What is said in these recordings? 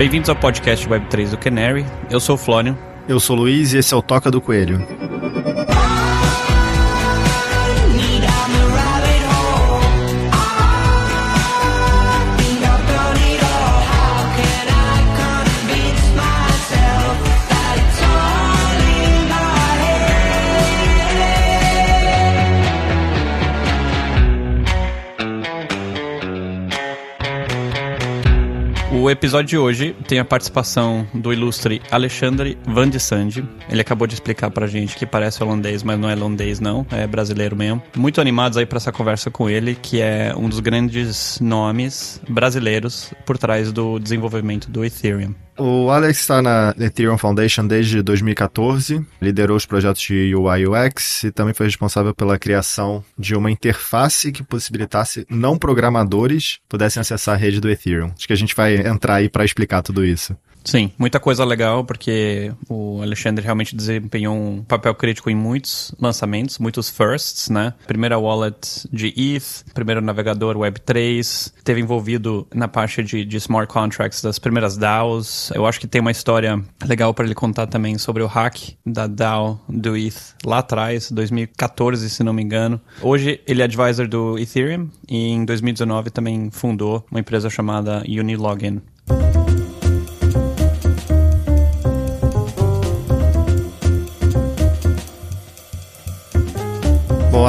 Bem-vindos ao podcast Web3 do Canary. Eu sou o Flónio. Eu sou o Luiz e esse é o Toca do Coelho. O episódio de hoje tem a participação do ilustre Alexandre Van de Sande. Ele acabou de explicar pra gente que parece holandês, mas não é holandês não, é brasileiro mesmo. Muito animados aí para essa conversa com ele, que é um dos grandes nomes brasileiros por trás do desenvolvimento do Ethereum. O Alex está na Ethereum Foundation desde 2014, liderou os projetos de UI UX e também foi responsável pela criação de uma interface que possibilitasse não programadores pudessem acessar a rede do Ethereum. Acho que a gente vai entrar aí para explicar tudo isso. Sim, muita coisa legal, porque o Alexandre realmente desempenhou um papel crítico em muitos lançamentos, muitos firsts, né? Primeira wallet de ETH, primeiro navegador Web3, teve envolvido na parte de, de smart contracts das primeiras DAOs. Eu acho que tem uma história legal para ele contar também sobre o hack da DAO do ETH lá atrás, 2014, se não me engano. Hoje ele é advisor do Ethereum e em 2019 também fundou uma empresa chamada Unilogin.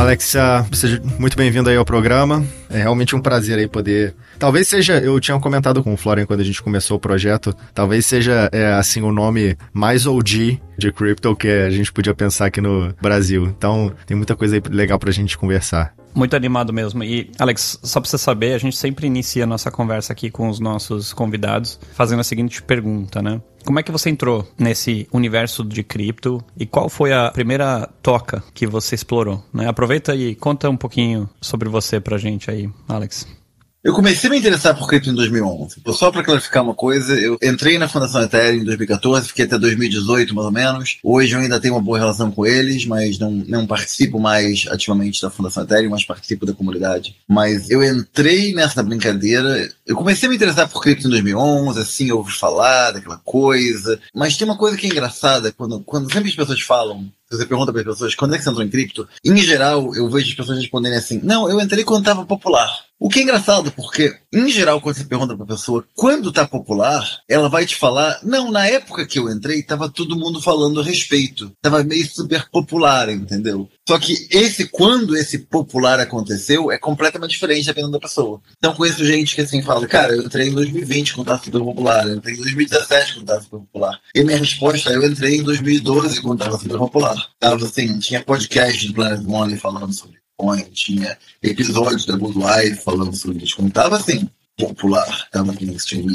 Bom, Alex, seja muito bem-vindo aí ao programa. É realmente um prazer aí poder. Talvez seja, eu tinha comentado com o Florian quando a gente começou o projeto, talvez seja é, assim o nome mais OG de crypto que a gente podia pensar aqui no Brasil. Então, tem muita coisa aí legal pra gente conversar. Muito animado mesmo. E, Alex, só pra você saber, a gente sempre inicia a nossa conversa aqui com os nossos convidados fazendo a seguinte pergunta, né? Como é que você entrou nesse universo de cripto e qual foi a primeira toca que você explorou? Né? Aproveita e conta um pouquinho sobre você pra gente aí, Alex. Eu comecei a me interessar por cripto em 2011. Só para clarificar uma coisa, eu entrei na Fundação Ethereum em 2014, fiquei até 2018 mais ou menos. Hoje eu ainda tenho uma boa relação com eles, mas não, não participo mais ativamente da Fundação Ethereum, mas participo da comunidade. Mas eu entrei nessa brincadeira. Eu comecei a me interessar por cripto em 2011, assim, eu ouvi falar daquela coisa. Mas tem uma coisa que é engraçada, quando, quando sempre as pessoas falam você pergunta para as pessoas quando é que você entrou em cripto, em geral eu vejo as pessoas responderem assim: não, eu entrei quando estava popular. O que é engraçado, porque, em geral, quando você pergunta pra pessoa quando tá popular, ela vai te falar, não, na época que eu entrei, tava todo mundo falando a respeito. Tava meio super popular, entendeu? Só que esse, quando esse popular aconteceu, é completamente diferente dependendo da pessoa. Então conheço gente que assim fala, cara, eu entrei em 2020 quando tava super popular, eu entrei em 2017 quando tava super popular. E minha resposta é, eu entrei em 2012 quando tava super popular. Tava assim, tinha podcast do Planet Money falando sobre Bitcoin, tinha episódios da Budweiser falando sobre Bitcoin, tava assim, popular, tava aqui no stream.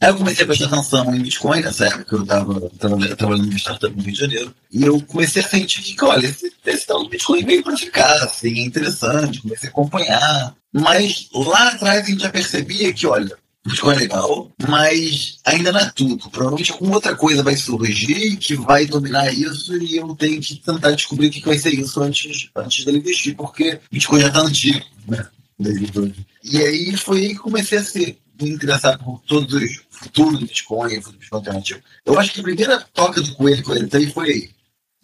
Aí eu comecei a prestar atenção em Bitcoin nessa época, eu tava trabalhando em startup no Rio de Janeiro, e eu comecei a sentir que, olha, esse, esse tal do Bitcoin veio pra ficar, assim, é interessante, comecei a acompanhar. Mas lá atrás a gente já percebia que, olha, É legal, mas ainda não é tudo. Provavelmente alguma outra coisa vai surgir que vai dominar isso e eu tenho que tentar descobrir o que vai ser isso antes, antes dele investir, porque Bitcoin já está antigo, né? E aí foi aí que comecei a ser interessado por todos os futuros do Bitcoin, futuro Bitcoin alternativo. Eu acho que a primeira toca do coelho que eu entrei foi aí.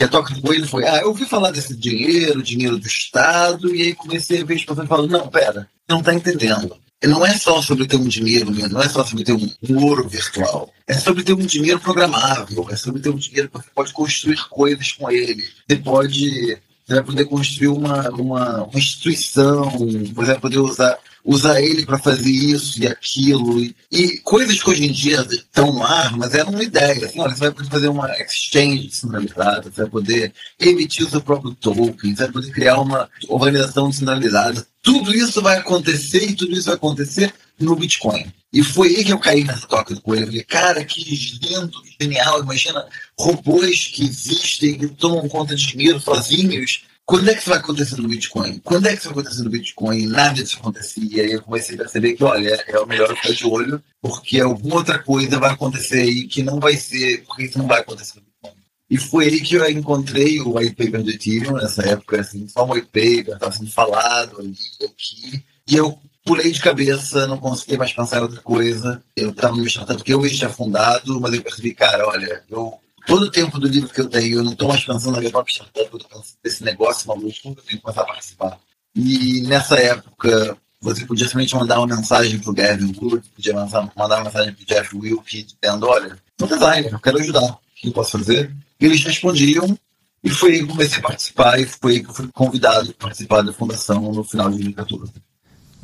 E a toca do coelho foi, ah, eu ouvi falar desse dinheiro, dinheiro do Estado, e aí comecei a ver as pessoas falando, não, pera, não está entendendo não é só sobre ter um dinheiro, não é só sobre ter um, um, ouro virtual. É sobre ter um dinheiro programável, é sobre ter um dinheiro que você pode construir coisas com ele. Você pode você vai poder construir uma, uma, uma instituição, você vai poder usar, usar ele para fazer isso e aquilo. E, e, coisas que hoje em dia estão no ar, mas é uma ideia. Assim, olha, você vai poder fazer uma exchange descentralizada, você vai poder emitir o seu próprio token, você vai poder criar uma organização descentralizada. Tudo isso vai acontecer e tudo isso vai acontecer no Bitcoin. E foi aí que eu caí nessa toca do coelho. Eu falei, cara, que lindo, genial. Imagina robôs que existem, que tomam conta de dinheiro sozinhos. Quando é que isso vai acontecer no Bitcoin? Quando é que isso vai acontecer no Bitcoin? Nada disso acontecia. E aí eu comecei a perceber que, olha, é o melhor ficar de olho, porque alguma outra coisa vai acontecer aí que não vai ser, porque isso não vai acontecer no Bitcoin. E foi aí que eu encontrei o white paper do Ethereum, nessa época, assim, só um white paper, estava sendo falado ali, aqui. E eu pulei de cabeça, não consegui mais pensar outra coisa. Eu estava me startup que eu mesmo tinha fundado, mas eu percebi, cara, olha, eu todo o tempo do livro que eu tenho, eu não estou mais pensando na minha própria startup, eu estou pensando nesse negócio maluco, eu tenho que começar a participar. E nessa época, você podia simplesmente mandar uma mensagem pro Gavin Wood, podia mandar, uma mensagem pro Jeff Wilke, dizendo, olha, sou designer, eu quero ajudar, o que eu posso fazer? E eles respondiam, e foi aí que comecei a participar, e foi aí que eu fui convidado a participar da fundação no final de 2014.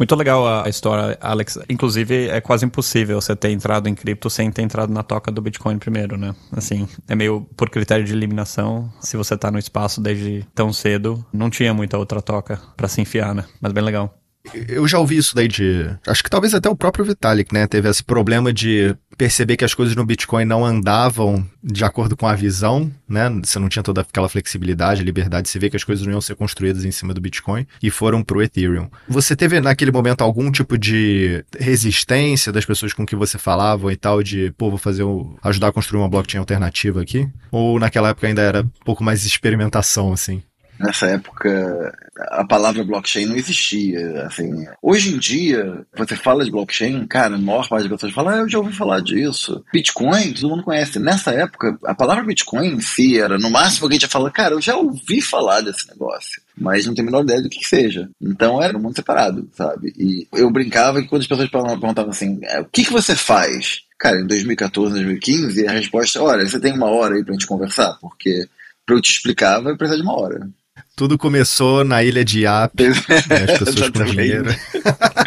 Muito legal a história, Alex. Inclusive, é quase impossível você ter entrado em cripto sem ter entrado na toca do Bitcoin primeiro, né? Assim, é meio por critério de eliminação. Se você tá no espaço desde tão cedo, não tinha muita outra toca para se enfiar, né? Mas bem legal. Eu já ouvi isso daí de. Acho que talvez até o próprio Vitalik, né? Teve esse problema de perceber que as coisas no Bitcoin não andavam de acordo com a visão, né? Você não tinha toda aquela flexibilidade, liberdade, você vê que as coisas não iam ser construídas em cima do Bitcoin e foram pro Ethereum. Você teve naquele momento algum tipo de resistência das pessoas com que você falava e tal, de, pô, vou fazer o, ajudar a construir uma blockchain alternativa aqui? Ou naquela época ainda era um pouco mais experimentação, assim? Nessa época, a palavra blockchain não existia. Assim, hoje em dia, você fala de blockchain, cara, a maior parte das pessoas fala, ah, eu já ouvi falar disso. Bitcoin, todo mundo conhece. Nessa época, a palavra Bitcoin em si era, no máximo, alguém já fala, cara, eu já ouvi falar desse negócio mas não tenho a menor ideia do que, que seja. Então era um mundo separado, sabe? E eu brincava que quando as pessoas perguntavam assim, é, o que, que você faz? Cara, em 2014, 2015, a resposta é, olha, você tem uma hora aí pra gente conversar, porque pra eu te explicar vai precisar de uma hora. Tudo começou na ilha de Yap, né, as pessoas com dinheiro.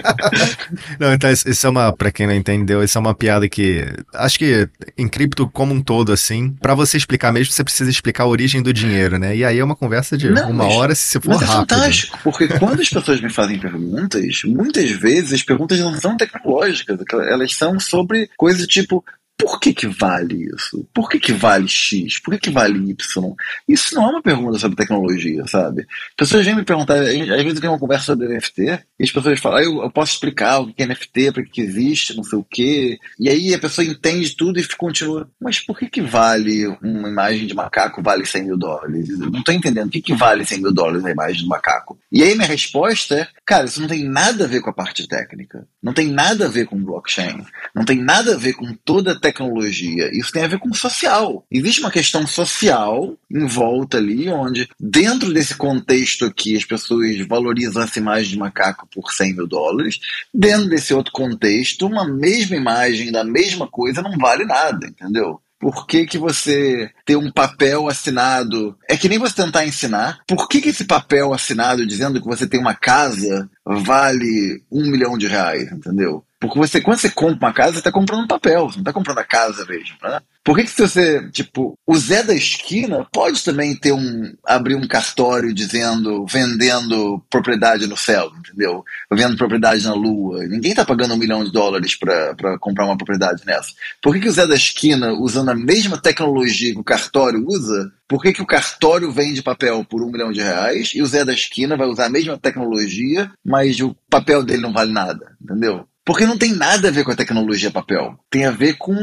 não, então isso é uma, para quem não entendeu, isso é uma piada que acho que em cripto como um todo assim, para você explicar mesmo, você precisa explicar a origem do dinheiro, né? E aí é uma conversa de não, uma mas, hora se você for mas é rápido. É fantástico, porque quando as pessoas me fazem perguntas, muitas vezes as perguntas não são tecnológicas, elas são sobre coisas tipo por que, que vale isso? Por que, que vale X? Por que, que vale Y? Isso não é uma pergunta sobre tecnologia, sabe? Pessoas vêm me perguntar, às vezes eu tenho uma conversa sobre NFT, e as pessoas falam, ah, eu, eu posso explicar o que é NFT, para que existe, não sei o quê. E aí a pessoa entende tudo e continua, mas por que, que vale uma imagem de macaco vale 100 mil dólares? Eu não estou entendendo. O que, que vale 100 mil dólares a imagem do macaco? E aí minha resposta é, cara, isso não tem nada a ver com a parte técnica. Não tem nada a ver com blockchain. Não tem nada a ver com toda a tecnologia. Isso tem a ver com social. Existe uma questão social em volta ali, onde, dentro desse contexto aqui, as pessoas valorizam essa imagem de macaco por 100 mil dólares. Dentro desse outro contexto, uma mesma imagem da mesma coisa não vale nada, entendeu? Por que, que você ter um papel assinado? É que nem você tentar ensinar. Por que, que esse papel assinado dizendo que você tem uma casa vale um milhão de reais, entendeu? Porque você, quando você compra uma casa, você está comprando um papel, você não está comprando a casa mesmo, né? Por que, que você, tipo, o Zé da esquina pode também ter um, abrir um cartório dizendo, vendendo propriedade no céu, entendeu? Vendo propriedade na lua. Ninguém tá pagando um milhão de dólares para comprar uma propriedade nessa. Por que, que o Zé da esquina, usando a mesma tecnologia que o cartório usa, por que, que o cartório vende papel por um milhão de reais e o Zé da esquina vai usar a mesma tecnologia, mas o papel dele não vale nada, entendeu? Porque não tem nada a ver com a tecnologia papel. Tem a ver com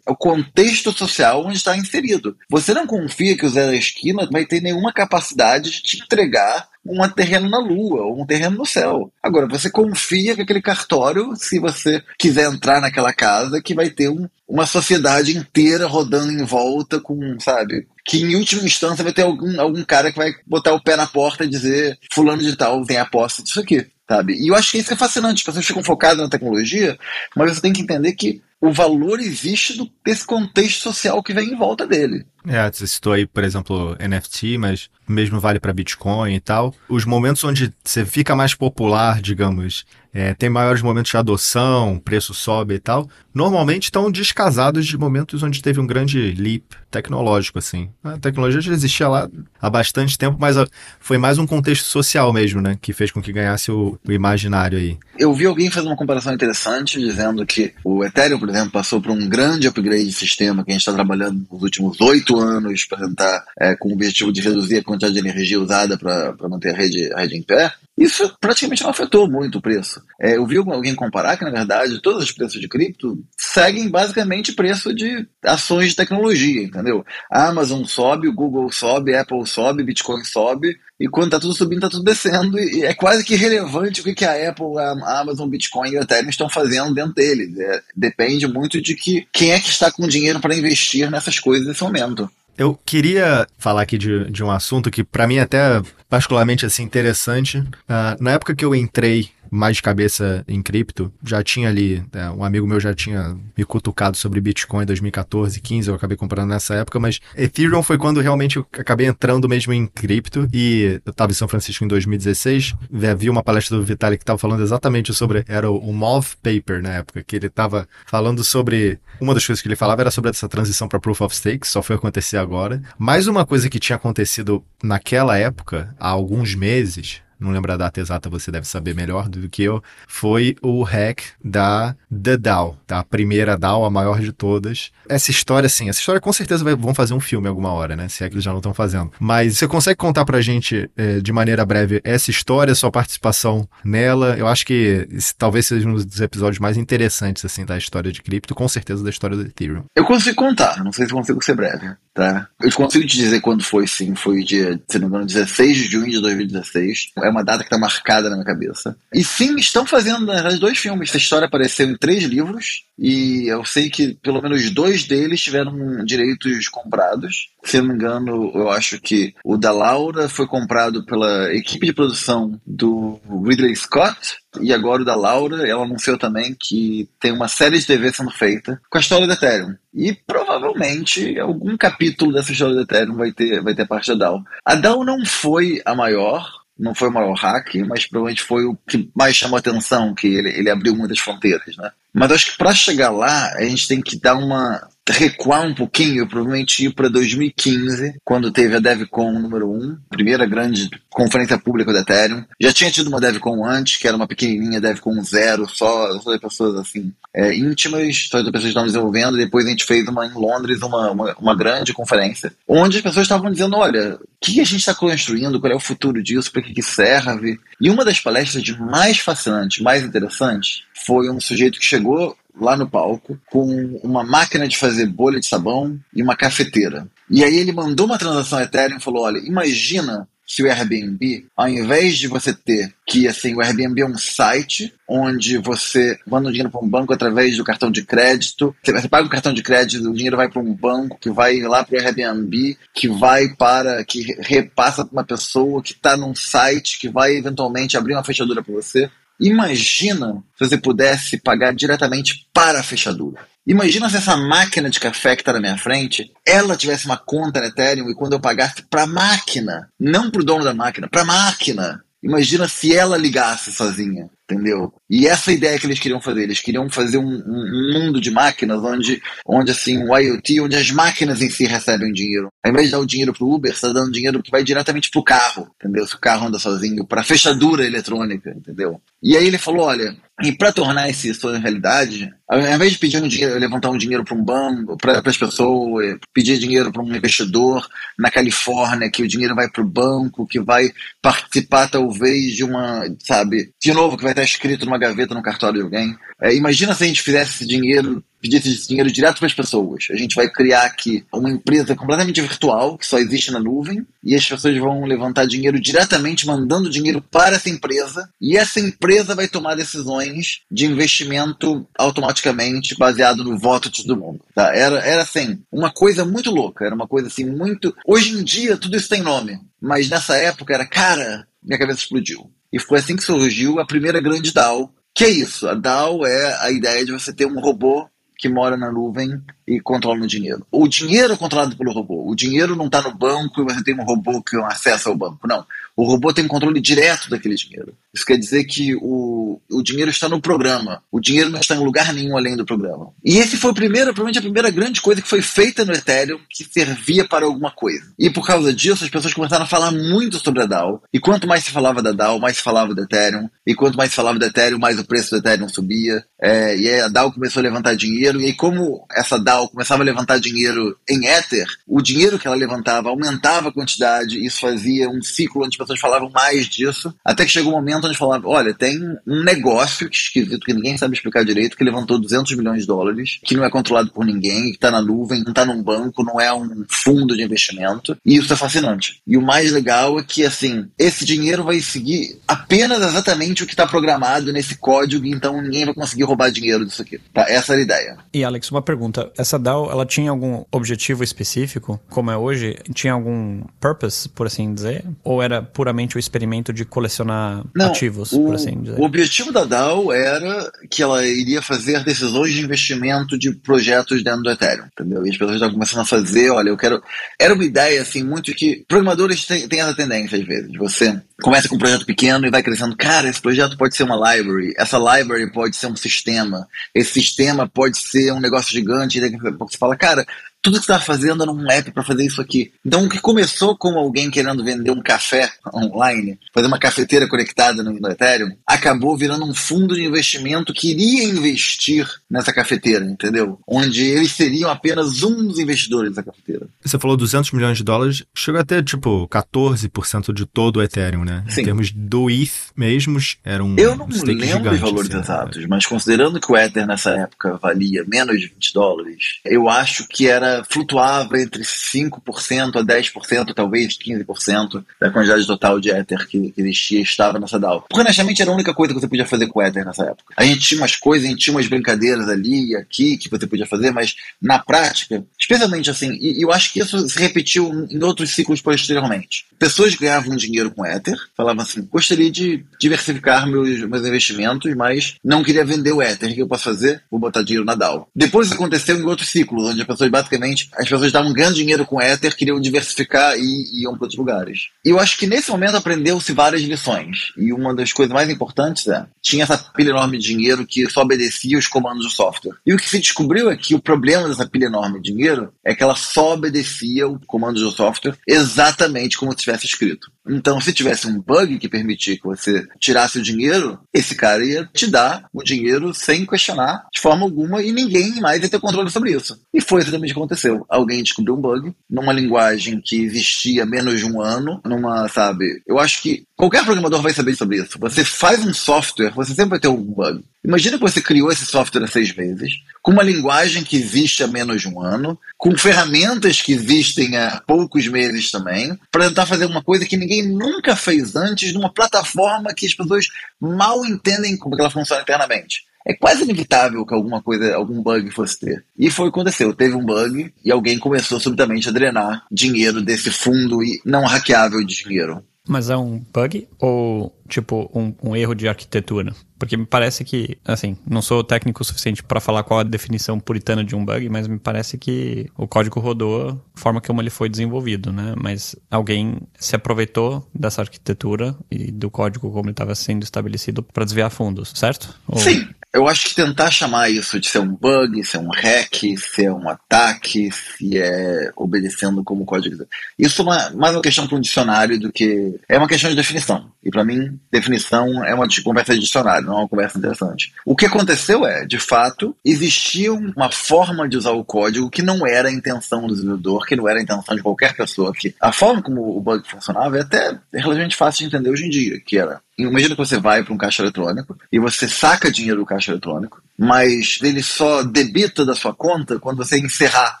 o contexto social onde está inserido. Você não confia que o Zé da Esquina vai ter nenhuma capacidade de te entregar um terreno na Lua ou um terreno no céu. Agora, você confia que aquele cartório, se você quiser entrar naquela casa, que vai ter um, uma sociedade inteira rodando em volta com, sabe, que em última instância vai ter algum, algum cara que vai botar o pé na porta e dizer fulano de tal tem a posse disso aqui sabe? E eu acho que isso é fascinante. As pessoas ficam focadas na tecnologia, mas você tem que entender que o valor existe do, desse contexto social que vem em volta dele. É, você citou aí, por exemplo, NFT, mas mesmo vale para Bitcoin e tal. Os momentos onde você fica mais popular, digamos, é, tem maiores momentos de adoção, preço sobe e tal, normalmente estão descasados de momentos onde teve um grande leap tecnológico, assim. A tecnologia já existia lá há bastante tempo, mas foi mais um contexto social mesmo, né, que fez com que ganhasse o, o imaginário aí. Eu vi alguém fazer uma comparação interessante, dizendo que o Ethereum, por exemplo, passou por um grande upgrade de sistema que a gente está trabalhando nos últimos oito anos para tentar, é, com o objetivo de reduzir a quantidade de energia usada para manter a rede, a rede em pé. Isso praticamente não afetou muito o preço. É, eu vi alguém comparar que, na verdade, todos os preços de cripto seguem basicamente preço de ações de tecnologia, entendeu? A Amazon sobe, o Google sobe, Apple sobe, Bitcoin sobe, e quando tá tudo subindo, tá tudo descendo, e é quase que irrelevante o que, que a Apple, a Amazon, Bitcoin e o Ethereum estão fazendo dentro deles. É, depende muito de que quem é que está com dinheiro para investir nessas coisas nesse momento. Eu queria falar aqui de, de um assunto que para mim é até particularmente assim interessante. Uh, na época que eu entrei mais de cabeça em cripto, já tinha ali, é, um amigo meu já tinha me cutucado sobre Bitcoin em 2014, 15, eu acabei comprando nessa época, mas Ethereum foi quando realmente eu acabei entrando mesmo em cripto e eu estava em São Francisco em 2016, vi uma palestra do Vitalik que estava falando exatamente sobre, era o, o MOV Paper na época, que ele estava falando sobre, uma das coisas que ele falava era sobre essa transição para Proof of Stake, só foi acontecer agora. Mais uma coisa que tinha acontecido naquela época, há alguns meses, não lembro a data exata, você deve saber melhor do que eu, foi o hack da The DAO, tá? A primeira DAO, a maior de todas. Essa história, sim, essa história com certeza vai, vão fazer um filme alguma hora, né? Se é que eles já não estão fazendo. Mas você consegue contar pra gente, é, de maneira breve, essa história, sua participação nela? Eu acho que esse, talvez seja um dos episódios mais interessantes, assim, da história de cripto, com certeza da história do Ethereum. Eu consigo contar, não sei se consigo ser breve, tá? Eu consigo te dizer quando foi, sim. Foi dia, se não me engano, 16 de junho de 2016. É uma data que está marcada na minha cabeça. E sim, estão fazendo, na verdade, dois filmes. Essa história apareceu em três livros. E eu sei que pelo menos dois deles tiveram direitos comprados. Se não me engano, eu acho que o da Laura foi comprado pela equipe de produção do Ridley Scott. E agora o da Laura, ela anunciou também que tem uma série de TV sendo feita com a história do Ethereum. E provavelmente algum capítulo dessa história do Ethereum vai ter, vai ter parte da DAO. A DAO não foi a maior, não foi o maior hack, mas provavelmente foi o que mais chamou atenção, que ele, ele abriu muitas fronteiras, né? Mas acho que para chegar lá, a gente tem que dar uma recuar um pouquinho, provavelmente ir para 2015, quando teve a DevCon número 1, primeira grande conferência pública do Ethereum. Já tinha tido uma DevCon antes, que era uma pequenininha DevCon zero, só, só de pessoas assim é, íntimas, só de pessoas que estavam desenvolvendo. Depois a gente fez uma em Londres, uma, uma, uma grande conferência, onde as pessoas estavam dizendo: olha, o que a gente está construindo, qual é o futuro disso, para que, que serve. E uma das palestras mais fascinantes, mais interessantes, foi um sujeito que chegou lá no palco com uma máquina de fazer bolha de sabão e uma cafeteira. E aí ele mandou uma transação Ethereum e falou: olha, imagina se o Airbnb, ao invés de você ter que, assim, o Airbnb é um site onde você manda o dinheiro para um banco através do cartão de crédito, você paga o cartão de crédito, o dinheiro vai para um banco, que vai lá para o Airbnb, que vai para, que repassa para uma pessoa que está num site, que vai eventualmente abrir uma fechadura para você. Imagina se você pudesse pagar diretamente para a fechadura. Imagina se essa máquina de café que está na minha frente, ela tivesse uma conta na Ethereum e quando eu pagasse para a máquina, não para o dono da máquina, para a máquina. Imagina se ela ligasse sozinha entendeu? E essa ideia que eles queriam fazer, eles queriam fazer um, um, mundo de máquinas onde, onde assim, o IoT, onde as máquinas em si recebem dinheiro. Ao invés de dar o dinheiro pro Uber, você está dando dinheiro que vai diretamente pro carro, entendeu? Se o carro anda sozinho, para fechadura eletrônica, entendeu? E aí ele falou, olha, e para tornar esse sonho realidade, ao invés de pedir um dinheiro, levantar um dinheiro para um banco, para as pessoas, pedir dinheiro para um investidor na Califórnia, que o dinheiro vai para o banco, que vai participar talvez de uma, sabe, de novo, que vai estar escrito numa gaveta no cartório de alguém. É, imagina se a gente fizesse esse dinheiro pedisse esse dinheiro direto para as pessoas. A gente vai criar aqui uma empresa completamente virtual, que só existe na nuvem, e as pessoas vão levantar dinheiro diretamente, mandando dinheiro para essa empresa, e essa empresa vai tomar decisões de investimento automaticamente baseado no voto de todo mundo. Tá? Era, era assim, uma coisa muito louca, era uma coisa assim muito. Hoje em dia tudo isso tem nome, mas nessa época era, cara, minha cabeça explodiu. E foi assim que surgiu a primeira grande DAO, que é isso? A DAO é a ideia de você ter um robô que mora na nuvem e controla o dinheiro. O dinheiro é controlado pelo robô. O dinheiro não está no banco e você tem um robô que acessa o banco. Não. O robô tem controle direto daquele dinheiro. Isso quer dizer que o, o dinheiro está no programa. O dinheiro não está em lugar nenhum além do programa. E esse foi o primeiro, provavelmente a primeira grande coisa que foi feita no Ethereum que servia para alguma coisa. E por causa disso, as pessoas começaram a falar muito sobre a DAO. E quanto mais se falava da DAO, mais se falava do Ethereum. E quanto mais se falava do Ethereum, mais o preço do Ethereum subia. É, e a DAO começou a levantar dinheiro, e aí como essa DAO começava a levantar dinheiro em Ether, o dinheiro que ela levantava aumentava a quantidade, isso fazia um ciclo onde as pessoas falavam mais disso, até que chegou um momento onde falavam, olha, tem um negócio esquisito que ninguém sabe explicar direito, que levantou 200 milhões de dólares, que não é controlado por ninguém, que está na nuvem, não está num banco, não é um fundo de investimento, e isso é fascinante. E o mais legal é que, assim, esse dinheiro vai seguir apenas exatamente o que está programado nesse código, então ninguém vai conseguir roubar dinheiro disso aqui. Tá? Essa era a ideia. E Alex, uma pergunta. Essa DAO, ela tinha algum objetivo específico, como é hoje? Tinha algum purpose, por assim dizer? Ou era puramente o experimento de colecionar Não, ativos, o, por assim dizer? O objetivo da DAO era que ela iria fazer decisões de investimento de projetos dentro do Ethereum, entendeu? E as pessoas estavam começando a fazer, olha, eu quero... Era uma ideia, assim, muito que... Programadores têm, têm essa tendência, às vezes. Você começa com um projeto pequeno e vai crescendo. Cara, esse projeto pode ser uma library, essa library pode ser um sistema, esse sistema pode ser um negócio gigante, e daqui a pouco você fala, cara, tudo que você está fazendo era um app para fazer isso aqui. Então, o que começou com alguém querendo vender um café online, fazer uma cafeteira conectada no, no Ethereum, acabou virando um fundo de investimento que iria investir nessa cafeteira, entendeu? Onde eles seriam apenas um dos investidores da cafeteira. Você falou 200 milhões de dólares, chegou até tipo 14% de todo o Ethereum, né? Sim. Em termos do ETH mesmos, era um Eu não lembro os valores assim, exatos, né? mas considerando que o Ether nessa época valia menos de 20 dólares, eu acho que era flutuava entre 5% a 10%, talvez 15% da quantidade total de Ether que, que existia estava nessa DAO. Porque honestamente era a única coisa que você podia fazer com Ether nessa época. A gente tinha umas coisas, a gente tinha umas brincadeiras ali e aqui que você podia fazer, mas na prática, especialmente assim, e, e eu acho que isso se repetiu em outros ciclos posteriormente. Pessoas ganhavam dinheiro com Ether, falavam assim: gostaria de diversificar meus, meus investimentos, mas não queria vender o Ether. O que eu posso fazer? Vou botar dinheiro na DAO. Depois isso aconteceu em outros ciclos, onde as pessoas basicamente as pessoas estavam ganhando dinheiro com Ether, queriam diversificar e iam para outros lugares. E eu acho que nesse momento aprendeu-se várias lições. E uma das coisas mais importantes é, tinha essa pilha enorme de dinheiro que só obedecia os comandos do software. E o que se descobriu é que o problema dessa pilha enorme de dinheiro é que ela só obedecia o comando do software exatamente como tivesse escrito. Então, se tivesse um bug que permitia que você tirasse o dinheiro, esse cara ia te dar o dinheiro sem questionar de forma alguma e ninguém mais ia ter controle sobre isso. E foi exatamente o que aconteceu. Alguém descobriu um bug numa linguagem que existia menos de um ano, numa, sabe? Eu acho que qualquer programador vai saber sobre isso. Você faz um software, você sempre vai ter algum bug. Imagina que você criou esse software há seis meses, com uma linguagem que existe há menos de um ano, com ferramentas que existem há poucos meses também, para tentar fazer uma coisa que ninguém nunca fez antes numa plataforma que as pessoas mal entendem como ela funciona internamente. É quase inevitável que alguma coisa, algum bug fosse ter. E foi o que aconteceu. Teve um bug e alguém começou subitamente a drenar dinheiro desse fundo não hackeável de dinheiro. Mas é um bug ou, tipo, um, um, erro de arquitetura? Porque me parece que, assim, não sou técnico o suficiente para falar qual a definição puritana de um bug, mas me parece que o código rodou forma como ele foi desenvolvido, né? Mas alguém se aproveitou dessa arquitetura e do código como ele estava sendo estabelecido para desviar fundos, certo? Ou... Sim, eu acho que tentar chamar isso de ser um bug, ser um hack, ser um ataque, se é obedecendo como código. Isso é uma, mais uma questão para um dicionário do que. É uma questão de definição. E para mim, definição é uma conversa de dicionário, não é uma conversa interessante. O que aconteceu é, de fato, existia uma forma de usar o código que não era a intenção do desenvolvedor, que não era a intenção de qualquer pessoa. Que a forma como o bug funcionava é até relativamente fácil de entender hoje em dia, que era Imagina que você vai para um caixa eletrônico e você saca dinheiro do caixa eletrônico, mas ele só debita da sua conta quando você encerrar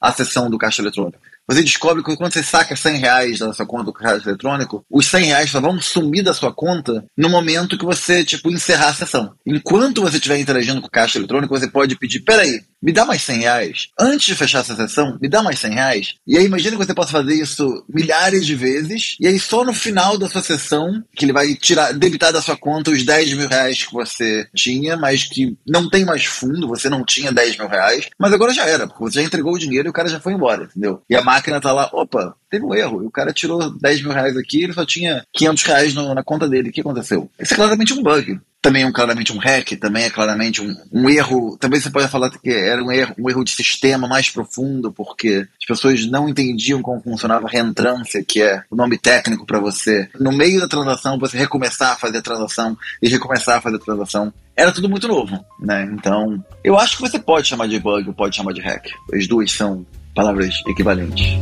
a sessão do caixa eletrônico. Você descobre que quando você saca 100 reais da sua conta do caixa eletrônico, os 100 reais só vão sumir da sua conta no momento que você, tipo, encerrar a sessão. Enquanto você estiver interagindo com o caixa eletrônico, você pode pedir, peraí, me dá mais 100 reais. Antes de fechar essa sessão, me dá mais 100 reais. E aí imagina que você possa fazer isso milhares de vezes, e aí só no final da sua sessão, que ele vai tirar, debitar da sua conta os 10 mil reais que você tinha, mas que não tem mais fundo, você não tinha 10 mil reais, mas agora já era, porque você já entregou o dinheiro e o cara já foi embora, entendeu? E a máquina tá lá, opa, teve um erro, e o cara tirou 10 mil reais aqui, ele só tinha 500 reais no, na conta dele, o que aconteceu? Isso é claramente um bug. Também é um, claramente um hack, também é claramente um, um, erro. Também você pode falar que era um erro, um erro de sistema mais profundo, porque as pessoas não entendiam como funcionava a reentrância, que é o nome técnico para você, no meio da transação, você recomeçar a fazer a transação e recomeçar a fazer a transação. Era tudo muito novo, né? Então, eu acho que você pode chamar de bug ou pode chamar de hack. As duas são palavras equivalentes.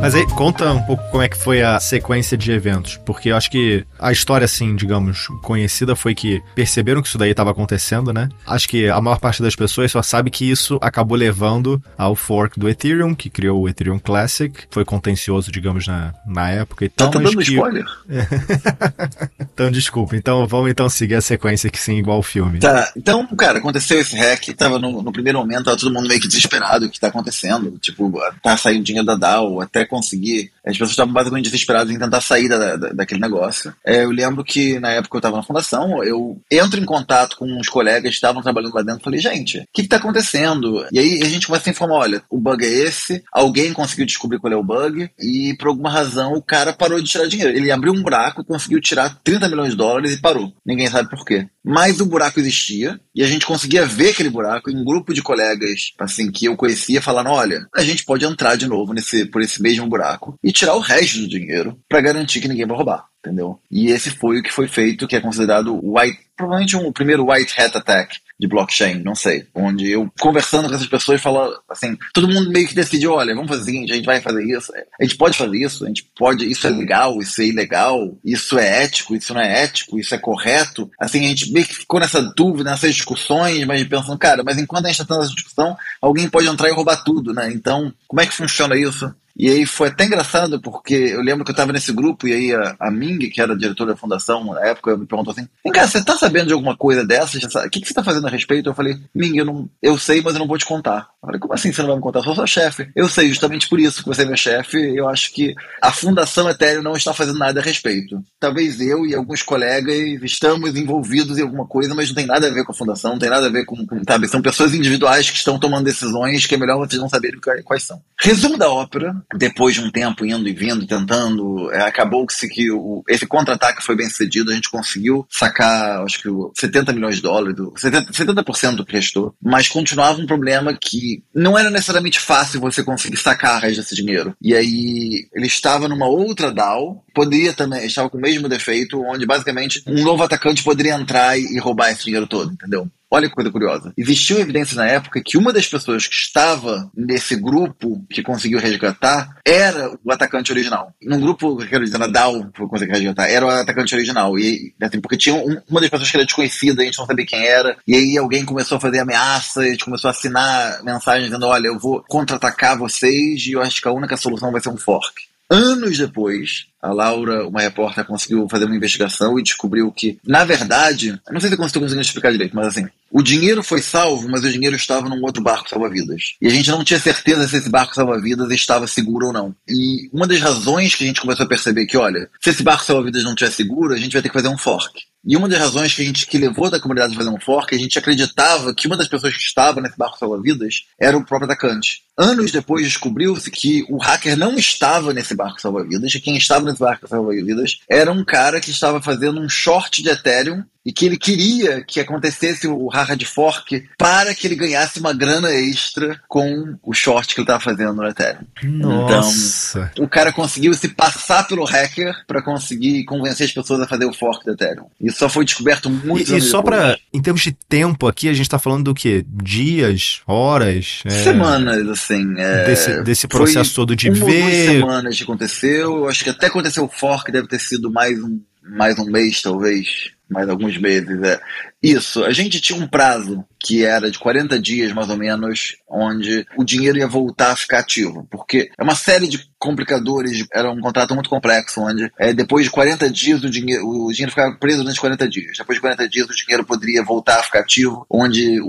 Mas aí, conta um pouco como é que foi a sequência de eventos, porque eu acho que a história, assim, digamos, conhecida foi que perceberam que isso daí estava acontecendo, né? Acho que a maior parte das pessoas só sabe que isso acabou levando ao fork do Ethereum, que criou o Ethereum Classic, foi contencioso, digamos, na, na época e tal. Tá dando que... spoiler? então, desculpa. Então, vamos então seguir a sequência aqui, sim, igual o filme. Tá, então, cara, aconteceu esse hack, tava no, no primeiro momento, tava todo mundo meio que desesperado, o que tá acontecendo? Tipo, tá saindo dinheiro da DAO, até conseguir. As pessoas estavam basicamente desesperadas em tentar sair da, da, daquele negócio. É, eu lembro que na época eu estava na fundação, eu entro em contato com uns colegas que estavam trabalhando lá dentro e falei, gente, o que está acontecendo? E aí a gente começa a informar: olha, o bug é esse, alguém conseguiu descobrir qual é o bug, e por alguma razão o cara parou de tirar dinheiro. Ele abriu um buraco, conseguiu tirar 30 milhões de dólares e parou. Ninguém sabe por quê. Mas o buraco existia, e a gente conseguia ver aquele buraco em um grupo de colegas, assim, que eu conhecia, falando: olha, a gente pode entrar de novo nesse, por esse mesmo buraco e tirar o resto do dinheiro para garantir que ninguém vai roubar, entendeu? E esse foi o que foi feito, que é considerado white, provavelmente um, primeiro white hat attack de blockchain, não sei. Onde eu, conversando com essas pessoas, falo assim, todo mundo meio que decidiu, olha, vamos fazer o seguinte, a gente vai fazer isso, a gente pode fazer isso, a gente pode, isso é legal, isso é ilegal, isso é ético, isso não é ético, isso é correto. Assim, a gente meio que ficou nessa dúvida, nessas discussões, mas pensando, cara, mas enquanto a gente está tendo essa discussão, alguém pode entrar e roubar tudo, né? Então, como é que funciona isso? E aí foi até engraçado, porque eu lembro que eu estava nesse grupo e aí a, a Ming, que era diretora da fundação na época, me perguntou assim: Vem cá, você tá sabendo de alguma coisa dessas? O que, que você tá fazendo a respeito? Eu falei: Ming, eu, eu sei, mas eu não vou te contar. Eu falei: Como assim você não vai me contar? Eu sou sua chefe. Eu sei, justamente por isso que você é minha chefe. Eu acho que a Fundação Ethereum não está fazendo nada a respeito. Talvez eu e alguns colegas estamos envolvidos em alguma coisa, mas não tem nada a ver com a fundação, não tem nada a ver com, com sabe? São pessoas individuais que estão tomando decisões que é melhor vocês não saberem quais são. Resumo da ópera depois de um tempo indo e vindo, tentando, é, acabou que, se, que o, esse contra-ataque foi bem sucedido, a gente conseguiu sacar, acho que 70 milhões de dólares, 70%, 70 do que restou, mas continuava um problema que não era necessariamente fácil você conseguir sacar a resto desse dinheiro. E aí ele estava numa outra DAO, poderia também, estava com o mesmo defeito, onde basicamente um novo atacante poderia entrar e, e roubar esse dinheiro todo, entendeu? Olha que coisa curiosa. Existiam evidências na época que uma das pessoas que estava nesse grupo que conseguiu resgatar era o atacante original. Num grupo, quero dizer, na DAO, que conseguiu resgatar, era o atacante original. E, assim, porque tinha um, uma das pessoas que era desconhecida, a gente não sabia quem era. E aí alguém começou a fazer ameaças, a gente começou a assinar mensagens dizendo: olha, eu vou contra-atacar vocês e eu acho que a única solução vai ser um fork. Anos depois, a Laura, uma repórter, conseguiu fazer uma investigação e descobriu que, na verdade, não sei se eu conseguindo explicar direito, mas assim, o dinheiro foi salvo, mas o dinheiro estava num outro barco salva-vidas. E a gente não tinha certeza se esse barco salva-vidas estava seguro ou não. E uma das razões que a gente começou a perceber que, olha, se esse barco salva-vidas não estiver seguro, a gente vai ter que fazer um fork. E uma das razões que a gente que levou da comunidade a fazer um fork, a gente acreditava que uma das pessoas que estava nesse barco salva-vidas era o próprio atacante. Anos depois descobriu-se que o hacker não estava nesse barco salva-vidas, e quem estava nesse barco salva-vidas era um cara que estava fazendo um short de Ethereum e que ele queria que acontecesse o hard fork para que ele ganhasse uma grana extra com o short que ele estava fazendo no Ethereum. Nossa. Então, o cara conseguiu se passar pelo hacker para conseguir convencer as pessoas a fazer o fork do Ethereum. Isso só foi descoberto muito E, e só para em termos de tempo aqui, a gente está falando do quê? Dias, horas, é... semanas, assim. É... Desse, desse processo todo de uma ver. Duas semanas que aconteceu. Acho que até aconteceu o fork deve ter sido mais um mais um mês, talvez mais alguns meses. É. Isso, a gente tinha um prazo que era de 40 dias, mais ou menos, onde o dinheiro ia voltar a ficar ativo. Porque é uma série de complicadores, era um contrato muito complexo, onde é, depois de 40 dias o dinheiro, o dinheiro ficava preso durante 40 dias. Depois de 40 dias o dinheiro poderia voltar a ficar ativo, onde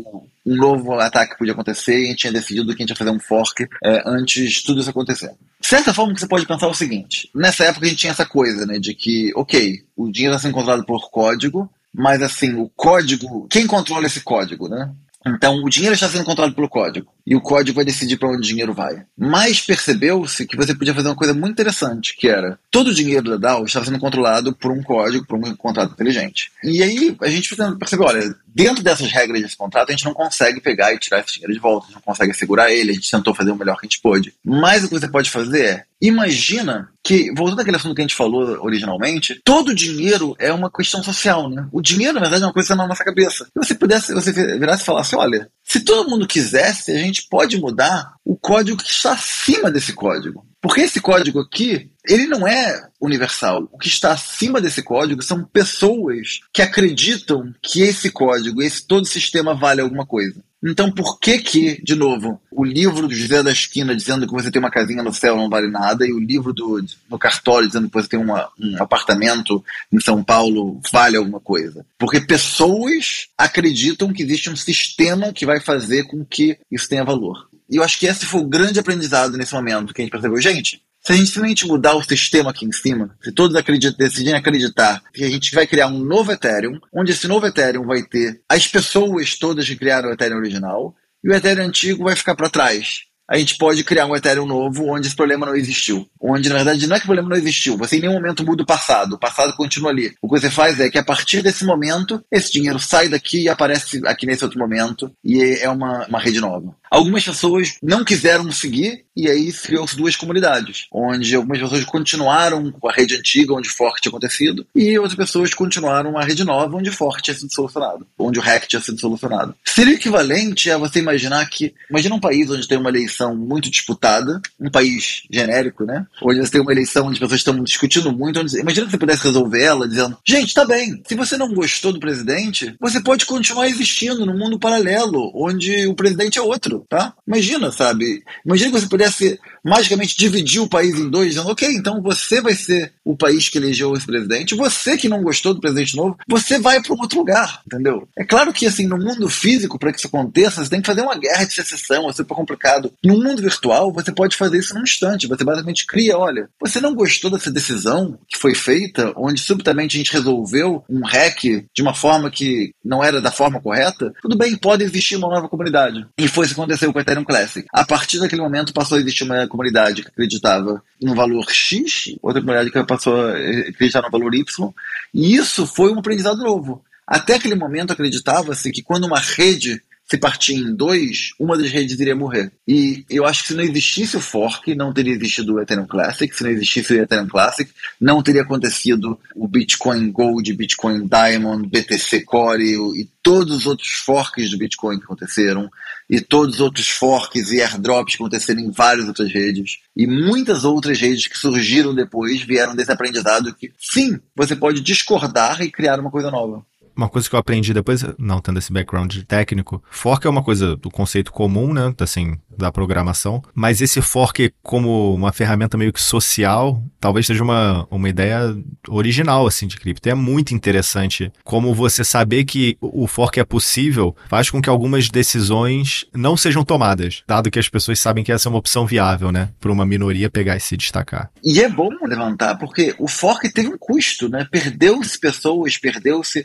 um novo ataque podia acontecer e a gente tinha decidido que a gente ia fazer um fork é, antes de tudo isso acontecer. De certa forma que você pode pensar o seguinte, nessa época a gente tinha essa coisa, né, de que, ok, o dinheiro está sendo controlado por código, mas assim, o código, quem controla esse código, né? Então, o dinheiro está sendo controlado pelo código. E o código vai decidir para onde o dinheiro vai. Mas percebeu-se que você podia fazer uma coisa muito interessante, que era todo o dinheiro da DAO estava sendo controlado por um código, por um contrato inteligente. E aí a gente percebeu, olha, dentro dessas regras desse contrato, a gente não consegue pegar e tirar esse dinheiro de volta, a gente não consegue segurar ele, a gente tentou fazer o melhor que a gente pôde. Mas o que você pode fazer é, imagina que, voltando àquele assunto que a gente falou originalmente, todo dinheiro é uma questão social, né? O dinheiro, na verdade, é uma coisa na nossa cabeça. Se você pudesse, você virasse e falasse, olha, se todo mundo quisesse, a gente pode mudar o código que está acima desse código. Porque esse código aqui, ele não é universal. O que está acima desse código são pessoas que acreditam que esse código, esse todo sistema vale alguma coisa. Então, por que que, de novo, o livro do José da Esquina dizendo que você tem uma casinha no céu não vale nada e o livro do, no cartório dizendo que você tem uma, um apartamento em São Paulo vale alguma coisa? Porque pessoas acreditam que existe um sistema que vai fazer com que isso tenha valor. E eu acho que esse foi o grande aprendizado nesse momento que a gente percebeu. Gente, se a gente simplesmente mudar o sistema aqui em cima, se todos acreditam, decidirem acreditar que a gente vai criar um novo Ethereum, onde esse novo Ethereum vai ter as pessoas todas que criaram o Ethereum original, e o Ethereum antigo vai ficar para trás a gente pode criar um Ethereum novo onde esse problema não existiu. Onde, na verdade, não é que o problema não existiu, você em nenhum momento muda o passado, o passado continua ali. O que você faz é que a partir desse momento, esse dinheiro sai daqui e aparece aqui nesse outro momento, e é uma, uma rede nova. Algumas pessoas não quiseram seguir, e aí criou-se duas comunidades, onde algumas pessoas continuaram com a rede antiga, onde fork tinha acontecido, e outras pessoas continuaram a rede nova, onde fork tinha sido solucionado, onde o hack tinha sido solucionado. Seria equivalente a você imaginar que, imagina um país onde tem uma eleição muito disputada, um país genérico, né? Onde você tem uma eleição onde as pessoas estão discutindo muito. Onde... Imagina que você pudesse resolver ela dizendo: gente, tá bem, se você não gostou do presidente, você pode continuar existindo num mundo paralelo, onde o presidente é outro, tá? Imagina, sabe? Imagina que você pudesse magicamente dividir o país em dois, dizendo: ok, então você vai ser o país que elegeu esse presidente, você que não gostou do presidente novo, você vai para um outro lugar, entendeu? É claro que, assim, no mundo físico, para que isso aconteça, você tem que fazer uma guerra de secessão, é super complicado. No mundo virtual, você pode fazer isso num instante. Você basicamente cria, olha, você não gostou dessa decisão que foi feita, onde subitamente a gente resolveu um hack de uma forma que não era da forma correta? Tudo bem, pode existir uma nova comunidade. E foi isso aconteceu com o Ethereum Classic. A partir daquele momento passou a existir uma comunidade que acreditava no valor X, outra comunidade que passou a acreditar no valor Y, e isso foi um aprendizado novo. Até aquele momento acreditava-se que quando uma rede se partir em dois, uma das redes iria morrer. E eu acho que se não existisse o fork, não teria existido o Ethereum Classic. Se não existisse o Ethereum Classic, não teria acontecido o Bitcoin Gold, Bitcoin Diamond, BTC Core e todos os outros forks do Bitcoin que aconteceram, e todos os outros forks e airdrops que aconteceram em várias outras redes, e muitas outras redes que surgiram depois vieram desse aprendizado que, sim, você pode discordar e criar uma coisa nova uma coisa que eu aprendi depois, não tendo esse background técnico, fork é uma coisa do conceito comum, né, assim, da programação, mas esse fork como uma ferramenta meio que social, talvez seja uma, uma ideia original, assim, de cripto. É muito interessante como você saber que o fork é possível faz com que algumas decisões não sejam tomadas, dado que as pessoas sabem que essa é uma opção viável, né, para uma minoria pegar e se destacar. E é bom levantar, porque o fork teve um custo, né, perdeu-se pessoas, perdeu-se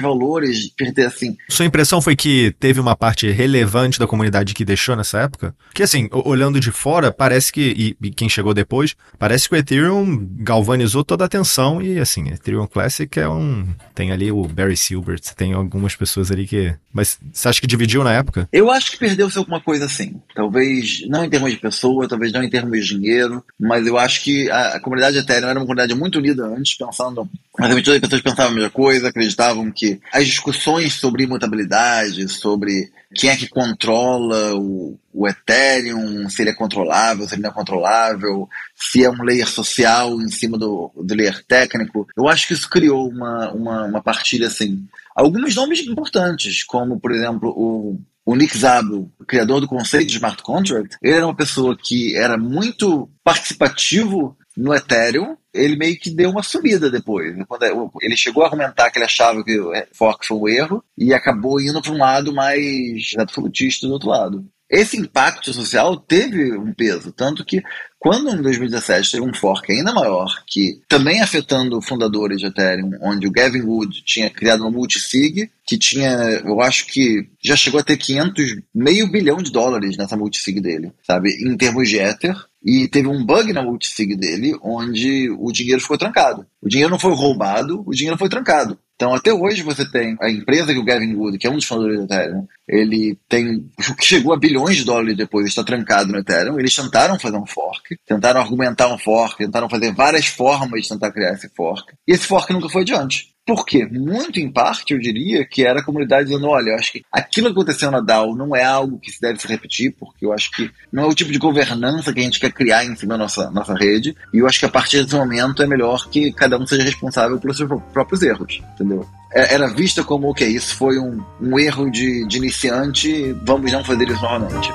valores, perder assim. Sua impressão foi que teve uma parte relevante da comunidade que deixou nessa época? Que assim, olhando de fora, parece que, e, e, quem chegou depois, parece que o Ethereum galvanizou toda a atenção e assim, Ethereum Classic é um. Tem ali o Barry Silbert, tem algumas pessoas ali que. Mas você acha que dividiu na época? Eu acho que perdeu-se alguma coisa assim. Talvez não em termos de pessoa, talvez não em termos de dinheiro, mas eu acho que a, a comunidade Ethereum era uma comunidade muito unida antes, pensando. Mas todas as pessoas pensavam a mesma coisa, acreditavam que as discussões sobre imutabilidade, sobre quem é que controla o, o Ethereum, se ele é controlável, se ele não é controlável, se é um layer social em cima do, do layer técnico. Eu acho que isso criou uma, uma, uma partilha assim. Alguns nomes importantes, como por exemplo o o Nick Szabo, criador do conceito de smart contract, ele era uma pessoa que era muito participativo no Ethereum, ele meio que deu uma subida depois. Quando é, ele chegou a argumentar que ele achava que o fork foi um erro e acabou indo para um lado mais absolutista do outro lado. Esse impacto social teve um peso, tanto que quando em 2017 teve um fork ainda maior, que também afetando fundadores de Ethereum, onde o Gavin Wood tinha criado uma multisig, que tinha, eu acho que já chegou a ter 500, meio bilhão de dólares nessa multisig dele, sabe, em termos de Ether, e teve um bug na multisig dele, onde o dinheiro ficou trancado. O dinheiro não foi roubado, o dinheiro foi trancado. Então, até hoje você tem a empresa que o Gavin Wood, que é um dos fundadores do Ethereum, ele tem chegou a bilhões de dólares depois, está trancado no Ethereum. Eles tentaram fazer um fork, tentaram argumentar um fork, tentaram fazer várias formas de tentar criar esse fork. E esse fork nunca foi adiante. Por quê? Muito em parte, eu diria, que era a comunidade dizendo, olha, eu acho que aquilo que aconteceu na DAO não é algo que se deve se repetir, porque eu acho que não é o tipo de governança que a gente quer criar em cima da nossa, nossa rede, e eu acho que a partir desse momento é melhor que cada um seja responsável pelos seus próprios erros, entendeu? É, era vista como, ok, isso foi um, um erro de, de iniciante, vamos não fazer isso novamente.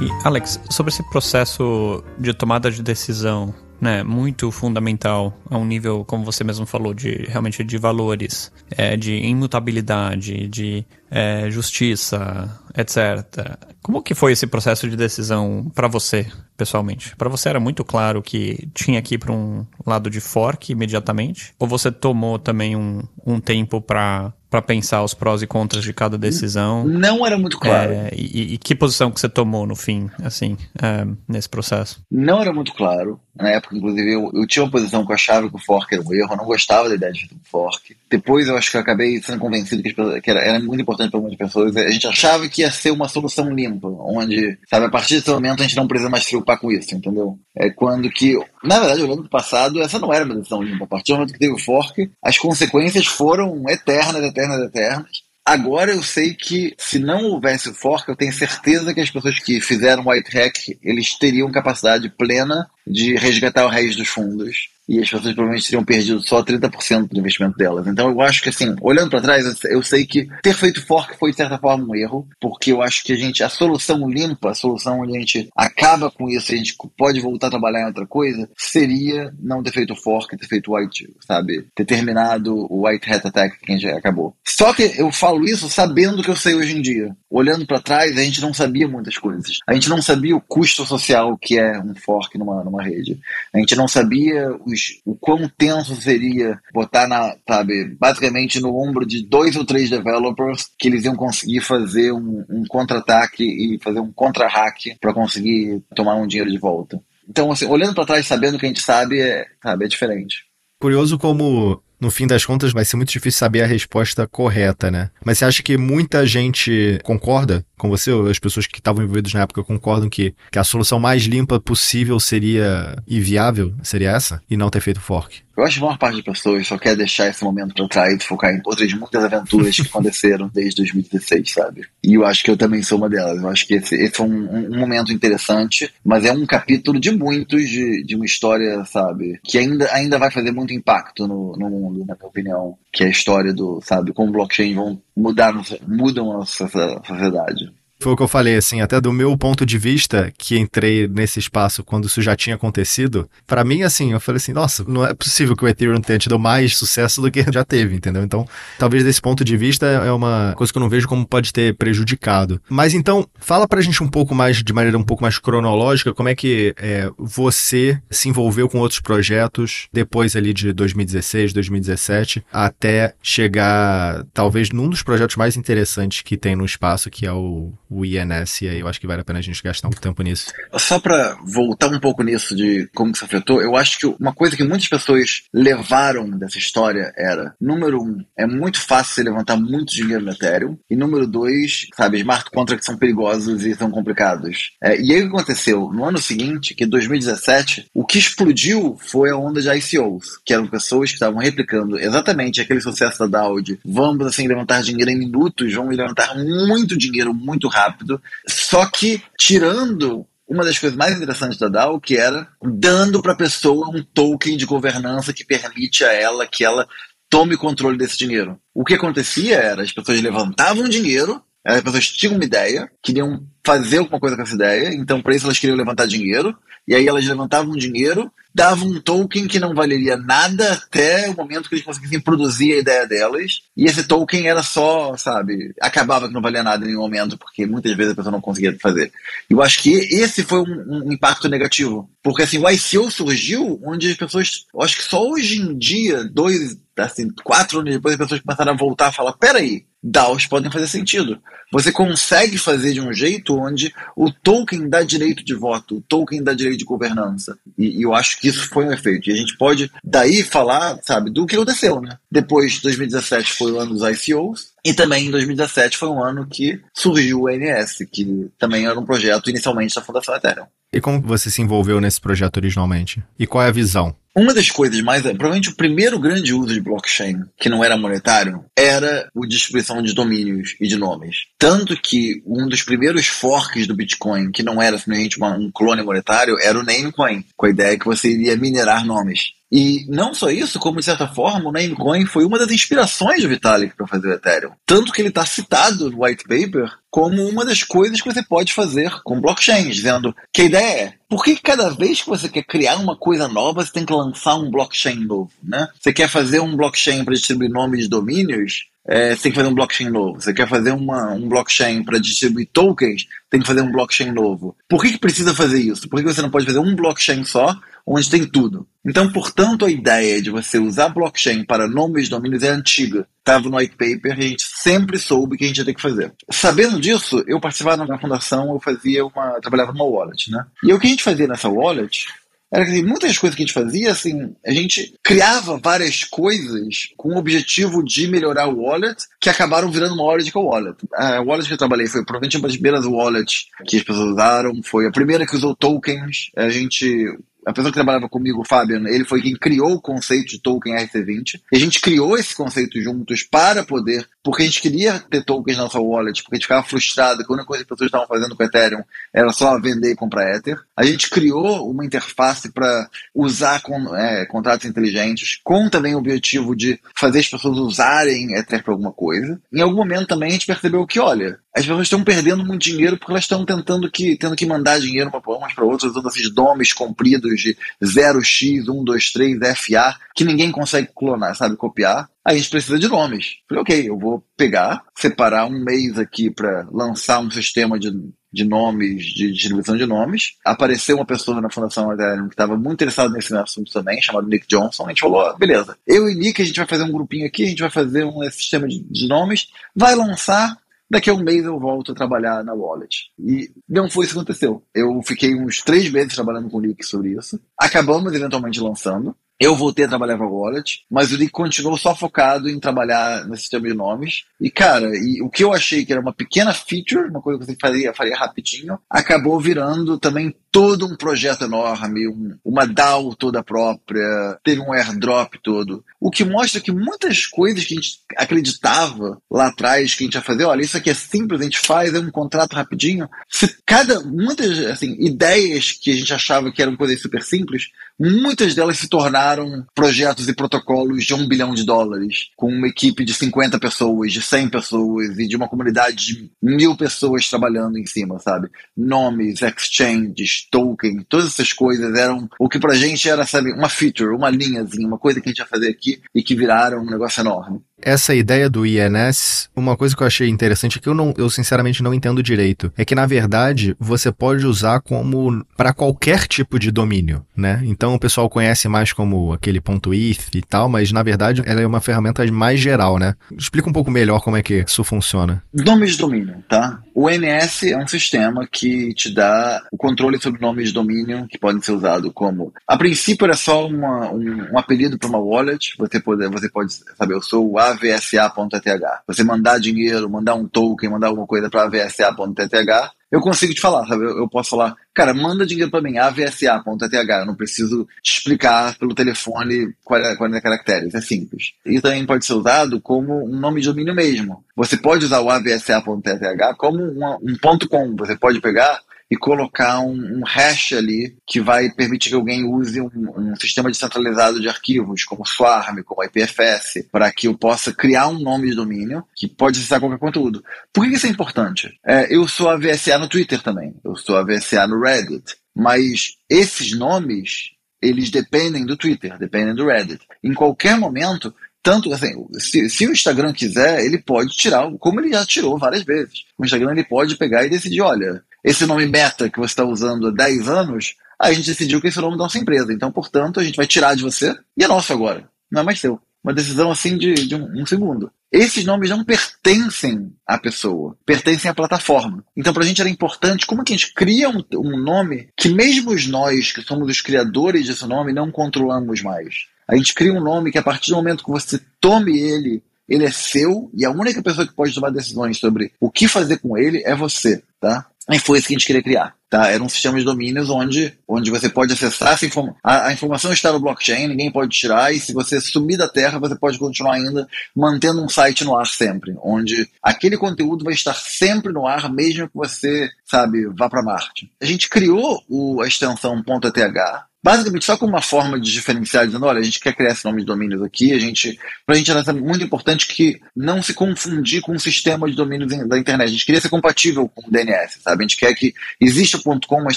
E, Alex, sobre esse processo de tomada de decisão né, muito fundamental a um nível, como você mesmo falou, de realmente de valores, é, de imutabilidade, de é, justiça, etc. Como que foi esse processo de decisão para você, pessoalmente? Para você era muito claro que tinha que ir para um lado de fork imediatamente? Ou você tomou também um, um tempo para para pensar os prós e contras de cada decisão? Não era muito claro. É, e, e, que posição que você tomou no fim, assim, é, nesse processo? Não era muito claro. Na época, inclusive, eu, eu tinha uma posição que eu achava que o fork era um erro, eu não gostava da ideia de um fork. Depois eu acho que eu acabei sendo convencido que, que era, era, muito importante para muitas pessoas. A gente achava que ia ser uma solução limpa, onde, sabe, a partir desse momento a gente não precisa mais se preocupar com isso, entendeu? É quando que, na verdade, olhando para o passado, essa não era uma decisão limpa. A partir do momento que teve o fork, as consequências foram eternas, eternas, eternas. Agora eu sei que se não houvesse o fork, eu tenho certeza que as pessoas que fizeram o white hack, eles teriam capacidade plena de resgatar o raiz dos fundos e as pessoas provavelmente teriam perdido só 30% do investimento delas. Então eu acho que assim, olhando para trás, eu sei que ter feito fork foi de certa forma um erro, porque eu acho que a gente a solução limpa, a solução onde a gente acaba com isso, a gente pode voltar a trabalhar em outra coisa, seria não ter feito fork, ter feito white, sabe, ter terminado o white hat attack que a gente acabou. Só que eu falo isso sabendo que eu sei hoje em dia. Olhando para trás, a gente não sabia muitas coisas. A gente não sabia o custo social que é um fork numa, numa rede. A gente não sabia os os, o quão tenso seria botar na, sabe, basicamente no ombro de dois ou três developers que eles iam conseguir fazer um, um contra-ataque e fazer um contra-hack para conseguir tomar um dinheiro de volta. Então, assim, olhando para trás, sabendo o que a gente sabe, é, sabe, é diferente. Curioso como no fim das contas vai ser muito difícil saber a resposta correta, né? Mas você acha que muita gente concorda com você? Ou as pessoas que estavam envolvidas na época concordam que, que a solução mais limpa possível seria e viável seria essa? E não ter feito fork? Eu acho que a maior parte das pessoas só quer deixar esse momento para trás e focar em outras muitas aventuras que aconteceram desde 2016, sabe? E eu acho que eu também sou uma delas. Eu acho que esse, esse foi um, um, momento interessante, mas é um capítulo de muitos de, de uma história, sabe? Que ainda, ainda vai fazer muito impacto no, no mundo, na minha opinião. Que é a história do, sabe, como blockchain vão mudar, mudam a nossa sociedade. Foi o que eu falei, assim, até do meu ponto de vista, que entrei nesse espaço quando isso já tinha acontecido, para mim, assim, eu falei assim, nossa, não é possível que o Ethereum tenha tido mais sucesso do que já teve, entendeu? Então, talvez desse ponto de vista é uma coisa que eu não vejo como pode ter prejudicado. Mas então, fala pra gente um pouco mais, de maneira um pouco mais cronológica, como é que é, você se envolveu com outros projetos depois ali de 2016, 2017, até chegar, talvez, num dos projetos mais interessantes que tem no espaço, que é o o INS, e aí eu acho que vale a pena a gente gastar um tempo nisso. Só para voltar um pouco nisso de como que se afetou, eu acho que uma coisa que muitas pessoas levaram dessa história era, número um, é muito fácil você levantar muito dinheiro no Ethereum, e número dois, sabe, smart contracts são perigosos e são complicados. É, e aí o que aconteceu? No ano seguinte, que 2017, o que explodiu foi a onda de ICOs, que eram pessoas que estavam replicando exatamente aquele sucesso da DAO vamos assim levantar dinheiro em minutos, vamos levantar muito dinheiro muito rápido. Só que tirando uma das coisas mais interessantes da DAO, que era dando para a pessoa um token de governança que permite a ela que ela tome controle desse dinheiro. O que acontecia era as pessoas levantavam dinheiro As pessoas tinham uma ideia, queriam fazer alguma coisa com essa ideia, então para isso elas queriam levantar dinheiro, e aí elas levantavam dinheiro, davam um token que não valeria nada até o momento que eles conseguissem produzir a ideia delas, e esse token era só, sabe, acabava que não valia nada em nenhum momento, porque muitas vezes a pessoa não conseguia fazer. Eu acho que esse foi um, um impacto negativo, porque assim, o ICO surgiu onde as pessoas, eu acho que só hoje em dia, dois, assim, quatro anos depois, as pessoas começaram a voltar a falar, peraí, DAOs podem fazer sentido. Você consegue fazer de um jeito onde o token dá direito de voto, o token dá direito de governança. E, e, eu acho que isso foi um efeito. E a gente pode daí falar, sabe, do que aconteceu, né? Depois, 2017 foi o ano dos ICOs, e também em 2017 foi um ano que surgiu o NS, que também era um projeto inicialmente da Fundação Ethereum. E como você se envolveu nesse projeto originalmente? E qual é a visão? Uma das coisas mais. Provavelmente o primeiro grande uso de blockchain, que não era monetário, era a distribuição de domínios e de nomes. Tanto que um dos primeiros forks do Bitcoin, que não era simplesmente um clone monetário, era o Namecoin, com a ideia que você iria minerar nomes. E não só isso, como de certa forma o Namecoin foi uma das inspirações do Vitalik para fazer o Ethereum. Tanto que ele está citado no white paper como uma das coisas que você pode fazer com blockchain, dizendo que a ideia é por que cada vez que você quer criar uma coisa nova, você tem que lançar um blockchain novo, né? Você quer fazer um blockchain para distribuir nomes de domínios, é, você tem que fazer um blockchain novo. Você quer fazer uma, um blockchain para distribuir tokens, tem que fazer um blockchain novo. Por que, que precisa fazer isso? Por que você não pode fazer um blockchain só, onde tem tudo? Então, portanto, a ideia de você usar blockchain para nomes de domínios é antiga. Estava no white paper e a gente sempre soube que a gente ia ter que fazer. Sabendo disso, eu participava na fundação, eu fazia uma. trabalhava numa wallet, né? E o que a gente fazia nessa wallet era que assim, muitas coisas que a gente fazia, assim, a gente criava várias coisas com o objetivo de melhorar o wallet, que acabaram virando uma wallet com wallet. A wallet que eu trabalhei foi provavelmente uma das primeiras wallets que as pessoas usaram, foi a primeira que usou tokens. A gente a pessoa que trabalhava comigo, o Fabian, ele foi quem criou o conceito de token RC20. E a gente criou esse conceito juntos para poder, porque a gente queria ter tokens na nossa wallet, porque a gente ficava frustrado que a única coisa que as pessoas estavam fazendo com o Ethereum era só vender e comprar Ether. A gente criou uma interface para usar com, é, contratos inteligentes, com também o objetivo de fazer as pessoas usarem Ether para alguma coisa. Em algum momento também a gente percebeu que, olha, as pessoas estão perdendo muito dinheiro porque elas estão tentando que, tendo que mandar dinheiro umas para outras, usando esses nomes compridos de 0x, 1, 2, 3, FA, que ninguém consegue clonar, sabe, copiar. Aí a gente precisa de nomes. Falei, ok, eu vou pegar, separar um mês aqui para lançar um sistema de, de nomes, de distribuição de nomes. Apareceu uma pessoa na Fundação Ethereum que estava muito interessado nesse assunto também, chamado Nick Johnson. A gente falou, beleza, eu e Nick, a gente vai fazer um grupinho aqui, a gente vai fazer um sistema de, de nomes, vai lançar, Daqui a um mês eu volto a trabalhar na Wallet. E não foi isso que aconteceu. Eu fiquei uns três meses trabalhando com o Nick sobre isso. Acabamos eventualmente lançando. Eu voltei a trabalhar com a Wallet, mas o Nick continuou só focado em trabalhar no sistema de nomes. E, cara, e o que eu achei que era uma pequena feature, uma coisa que você faria, faria rapidinho, acabou virando também todo um projeto enorme, um, uma DAO toda própria, teve um airdrop todo. O que mostra que muitas coisas que a gente acreditava lá atrás que a gente ia fazer, olha, isso aqui é simples, a gente faz, é um contrato rapidinho. Se cada, muitas, assim, ideias que a gente achava que eram coisas super simples, muitas delas se tornaram projetos e protocolos de um bilhão de dólares, com uma equipe de 50 pessoas, de 100 pessoas e de uma comunidade de mil pessoas trabalhando em cima, sabe? Nomes, exchanges, token, todas essas coisas eram o que pra gente era, sabe, uma feature, uma linhazinha, uma coisa que a gente ia fazer aqui e que viraram um negócio enorme. Essa ideia do INS, uma coisa que eu achei interessante que eu não, eu sinceramente não entendo direito, é que na verdade você pode usar como para qualquer tipo de domínio, né? Então o pessoal conhece mais como aquele ponto .eth e tal, mas na verdade ela é uma ferramenta mais geral, né? Explica um pouco melhor como é que isso funciona. Nomes de domínio, tá? O INS é um sistema que te dá o controle sobre nomes de domínio que podem ser usados como. A princípio era só uma, um, um apelido para uma wallet. Você pode, você pode saber, eu sou o avsa.eth. Você mandar dinheiro, mandar um token, mandar alguma coisa para avsa.eth, eu consigo te falar, sabe? Eu, eu posso falar, cara, manda dinheiro para mim, avsa.eth. Eu não preciso te explicar pelo telefone 40, 40 caracteres, é simples. E também pode ser usado como um nome de domínio mesmo. Você pode usar o avsa.eth como um, um ponto com. Você pode pegar e colocar um, um hash ali que vai permitir que alguém use um, um sistema descentralizado de arquivos, como Swarm, como IPFS, para que eu possa criar um nome de domínio que pode acessar qualquer conteúdo. Por que isso é importante? É, eu sou a VSA no Twitter também, eu sou a VSA no Reddit, mas esses nomes eles dependem do Twitter, dependem do Reddit. Em qualquer momento, tanto assim, se, se, o Instagram quiser, ele pode tirar, como ele já tirou várias vezes. O Instagram ele pode pegar e decidir, olha, esse nome meta que você está usando há 10 anos, a gente decidiu que esse é o nome da nossa empresa. Então, portanto, a gente vai tirar de você e é nosso agora. Não é mais seu. Uma decisão assim de, de um, um segundo. Esses nomes não pertencem à pessoa, pertencem à plataforma. Então, para a gente era importante como que a gente cria um, um nome que mesmo nós, que somos os criadores desse nome, não controlamos mais. A gente cria um nome que a partir do momento que você tome ele, ele é seu e a única pessoa que pode tomar decisões sobre o que fazer com ele é você, tá? E foi isso que a gente queria criar. Tá? Era um sistema de domínios onde, onde você pode acessar essa informação. A, a, informação está no blockchain, ninguém pode tirar, e se você sumir da Terra, você pode continuar ainda mantendo um site no ar sempre, onde aquele conteúdo vai estar sempre no ar, mesmo que você, sabe, vá para Marte. A gente criou o, a extensão .eth basicamente só como uma forma de diferenciar, dizendo, olha, a gente quer criar esse nome de domínios aqui, a gente, pra gente era muito importante que não se confundir com o sistema de domínios da internet. A gente queria ser compatível com o DNS, sabe? A gente quer que exista o .com, mas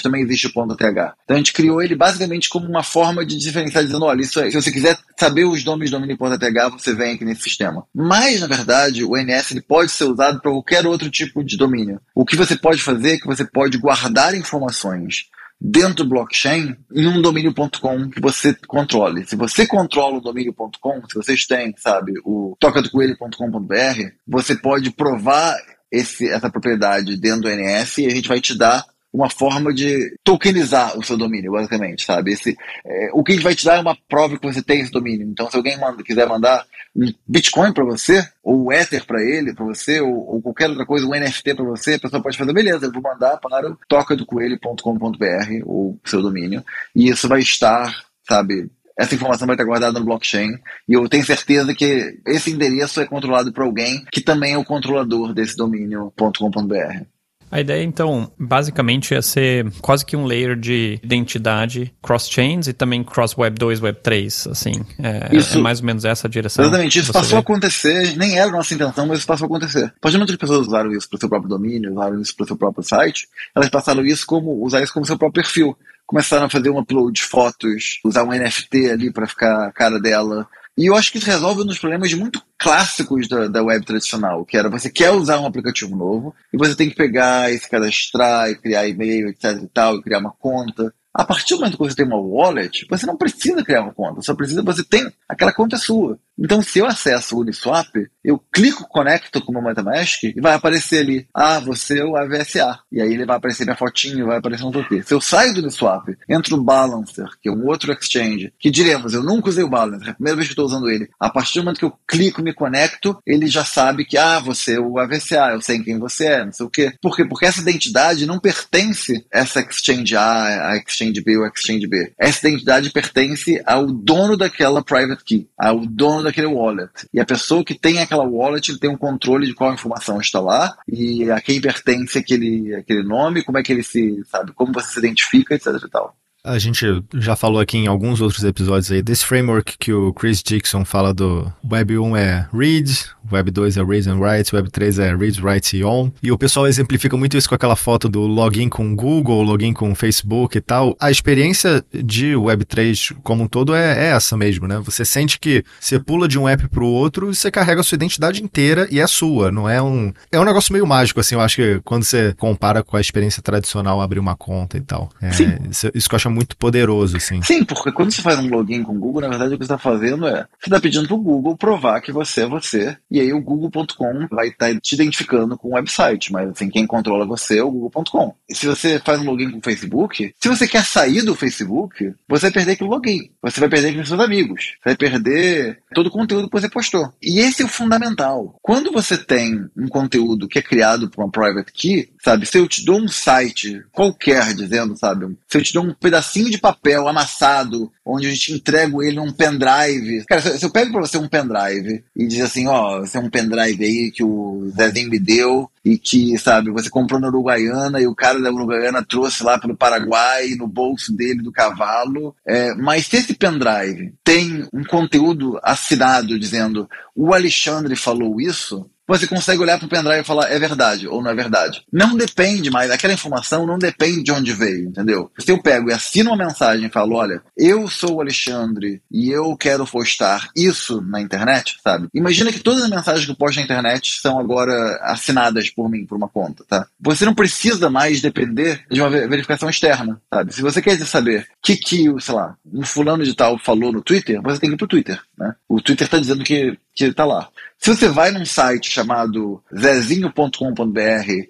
também existe o .th. Então a gente criou ele basicamente como uma forma de diferenciar, dizendo, olha, isso é, se você quiser saber os nomes de domínio .th, você vem aqui nesse sistema. Mas, na verdade, o NS ele pode ser usado para qualquer outro tipo de domínio. O que você pode fazer é que você pode guardar informações dentro do blockchain em um domínio.com que você controle. Se você controla o domínio.com, se vocês têm, sabe, o tocadocoelho.com.br, você pode provar esse, essa propriedade dentro do NS e a gente vai te dar uma forma de tokenizar o seu domínio, basicamente, sabe? Esse, é, o que gente vai te dar é uma prova que você tem esse domínio. Então, se alguém manda, quiser mandar um Bitcoin para você, ou o Ether para ele, para você, ou, ou, qualquer outra coisa, um NFT para você, a pessoa pode fazer, beleza, eu vou mandar para tocadocoelho.com.br, ou seu domínio, e isso vai estar, sabe, essa informação vai estar guardada no blockchain e eu tenho certeza que esse endereço é controlado por alguém que também é o controlador desse domínio.com.br. A ideia, então, basicamente é ser quase que um layer de identidade cross-chains e também cross-web 2, web 3, assim. É, isso, é mais ou menos essa a direção. Exatamente, isso passou vê. a acontecer, nem era nossa intenção, mas isso passou a acontecer. A partir do momento que as pessoas usaram isso para o seu próprio domínio, usaram isso para o seu próprio site, elas passaram isso como, usar isso como seu próprio perfil começaram a fazer um upload de fotos, usar um NFT ali para ficar a cara dela, e eu acho que isso resolve um dos problemas muito clássicos da, da web tradicional, que era você quer usar um aplicativo novo e você tem que pegar e se cadastrar e criar e-mail, etc e tal, e criar uma conta. A partir do momento que você tem uma wallet, você não precisa criar uma conta, só precisa você tem aquela conta é sua. Então, se eu acesso o Uniswap, eu clico conecto com o meu MetaMask e vai aparecer ali, ah, você é o AVSA. E aí ele vai aparecer minha fotinho, vai aparecer um TP. Se eu saio do Uniswap, entro no Balancer, que é um outro exchange, que diremos, eu nunca usei o Balancer, é a primeira vez que estou usando ele. A partir do momento que eu clico, me conecto, ele já sabe que, ah, você é o AVSA, eu sei quem você é, não sei o quê. Por quê? Porque essa identidade não pertence a essa exchange A, a exchange B ou exchange B. Essa identidade pertence ao dono daquela private key, ao dono daquele wallet. E a pessoa que tem aquela wallet tem um controle de qual informação está lá e a quem pertence aquele, aquele nome, como é que ele se, sabe, como você se identifica, etc e tal. A gente já falou aqui em alguns outros episódios aí desse framework que o Chris Dixon fala do Web 1 é read, Web 2 é read and write, Web 3 é read, write e on. E o pessoal exemplifica muito isso com aquela foto do login com Google, login com Facebook e tal. A experiência de Web 3 como um todo é, é essa mesmo, né? Você sente que você pula de um app para o outro e você carrega a sua identidade inteira e é sua, não é um... É um negócio meio mágico, assim, eu acho que quando você compara com a experiência tradicional, abrir uma conta e tal. É, Sim. Isso, isso que eu acho muito poderoso, assim. Sim, porque quando você faz um login com o Google, na verdade o que você está fazendo é, você está pedindo para o Google provar que você é você, e aí o google.com vai estar tá te identificando com o website, mas assim, quem controla você é o google.com. E se você faz um login com o Facebook, se você quer sair do Facebook, você vai perder aquele login, você vai perder aqueles seus amigos, você vai perder todo o conteúdo que você postou. E esse é o fundamental. Quando você tem um conteúdo que é criado por uma private key, sabe? Se eu te dou um site qualquer dizendo, sabe? Se eu te dou um pedacinho de papel amassado, onde a gente entrega ele num pendrive. Cara, se eu pego pra você um pendrive e diz assim, ó, esse é um pendrive aí que o Zezinho me deu e que, sabe, você comprou na Uruguaiana e o cara da Uruguaiana trouxe lá pelo Paraguai no bolso dele do cavalo. É, mas se esse pendrive tem um conteúdo assinado dizendo o Alexandre falou isso, você consegue olhar para o pendrive e falar é verdade ou não é verdade. Não depende mais, aquela informação não depende de onde veio, entendeu? Se eu pego e assino uma mensagem e falo, olha, eu sou o Alexandre e eu quero postar isso na internet, sabe? Imagina que todas as mensagens que eu posto na internet são agora assinadas por mim, por uma conta, tá? Você não precisa mais depender de uma verificação externa, sabe? Se você quer saber que, que, sei lá, um fulano de tal falou no Twitter, você tem que ir pro Twitter, né? O Twitter está dizendo que, que tá lá. Se você vai num site chamado zezinho.com.br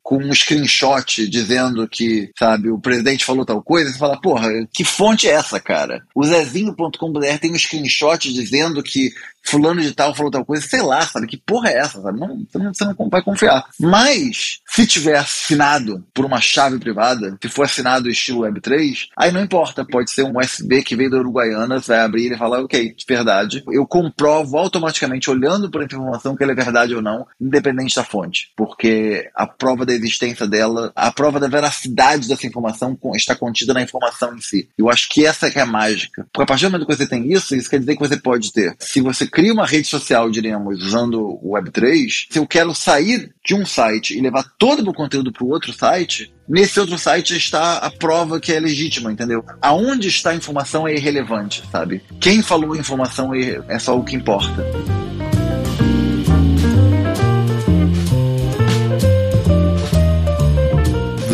com um screenshot dizendo que, sabe, o presidente falou tal coisa, você fala, porra, que fonte é essa, cara? O zezinho.com.br tem um screenshot dizendo que fulano de tal falou tal coisa, sei lá, sabe? Que porra é essa, sabe? Não, você, não, vai confiar. Mas, se tiver assinado por uma chave privada, se for assinado estilo Web3, aí não importa, pode ser um USB que veio da Uruguaiana, você vai abrir e falar, ok, de verdade. Eu comprovo automaticamente, olhando por informação, que ela é verdade ou não, independente da fonte. Porque a prova da existência dela, a prova da veracidade dessa informação está contida na informação em si. Eu acho que essa é que é a mágica. Porque a partir do momento que você tem isso, isso quer dizer que você pode ter. Se você cria uma rede social, diríamos, usando o Web3, se eu quero sair de um site e levar todo o meu conteúdo para o outro site, nesse outro site está a prova que é legítima, entendeu? Aonde está a informação é irrelevante, sabe? Quem falou a informação é, é só o que importa.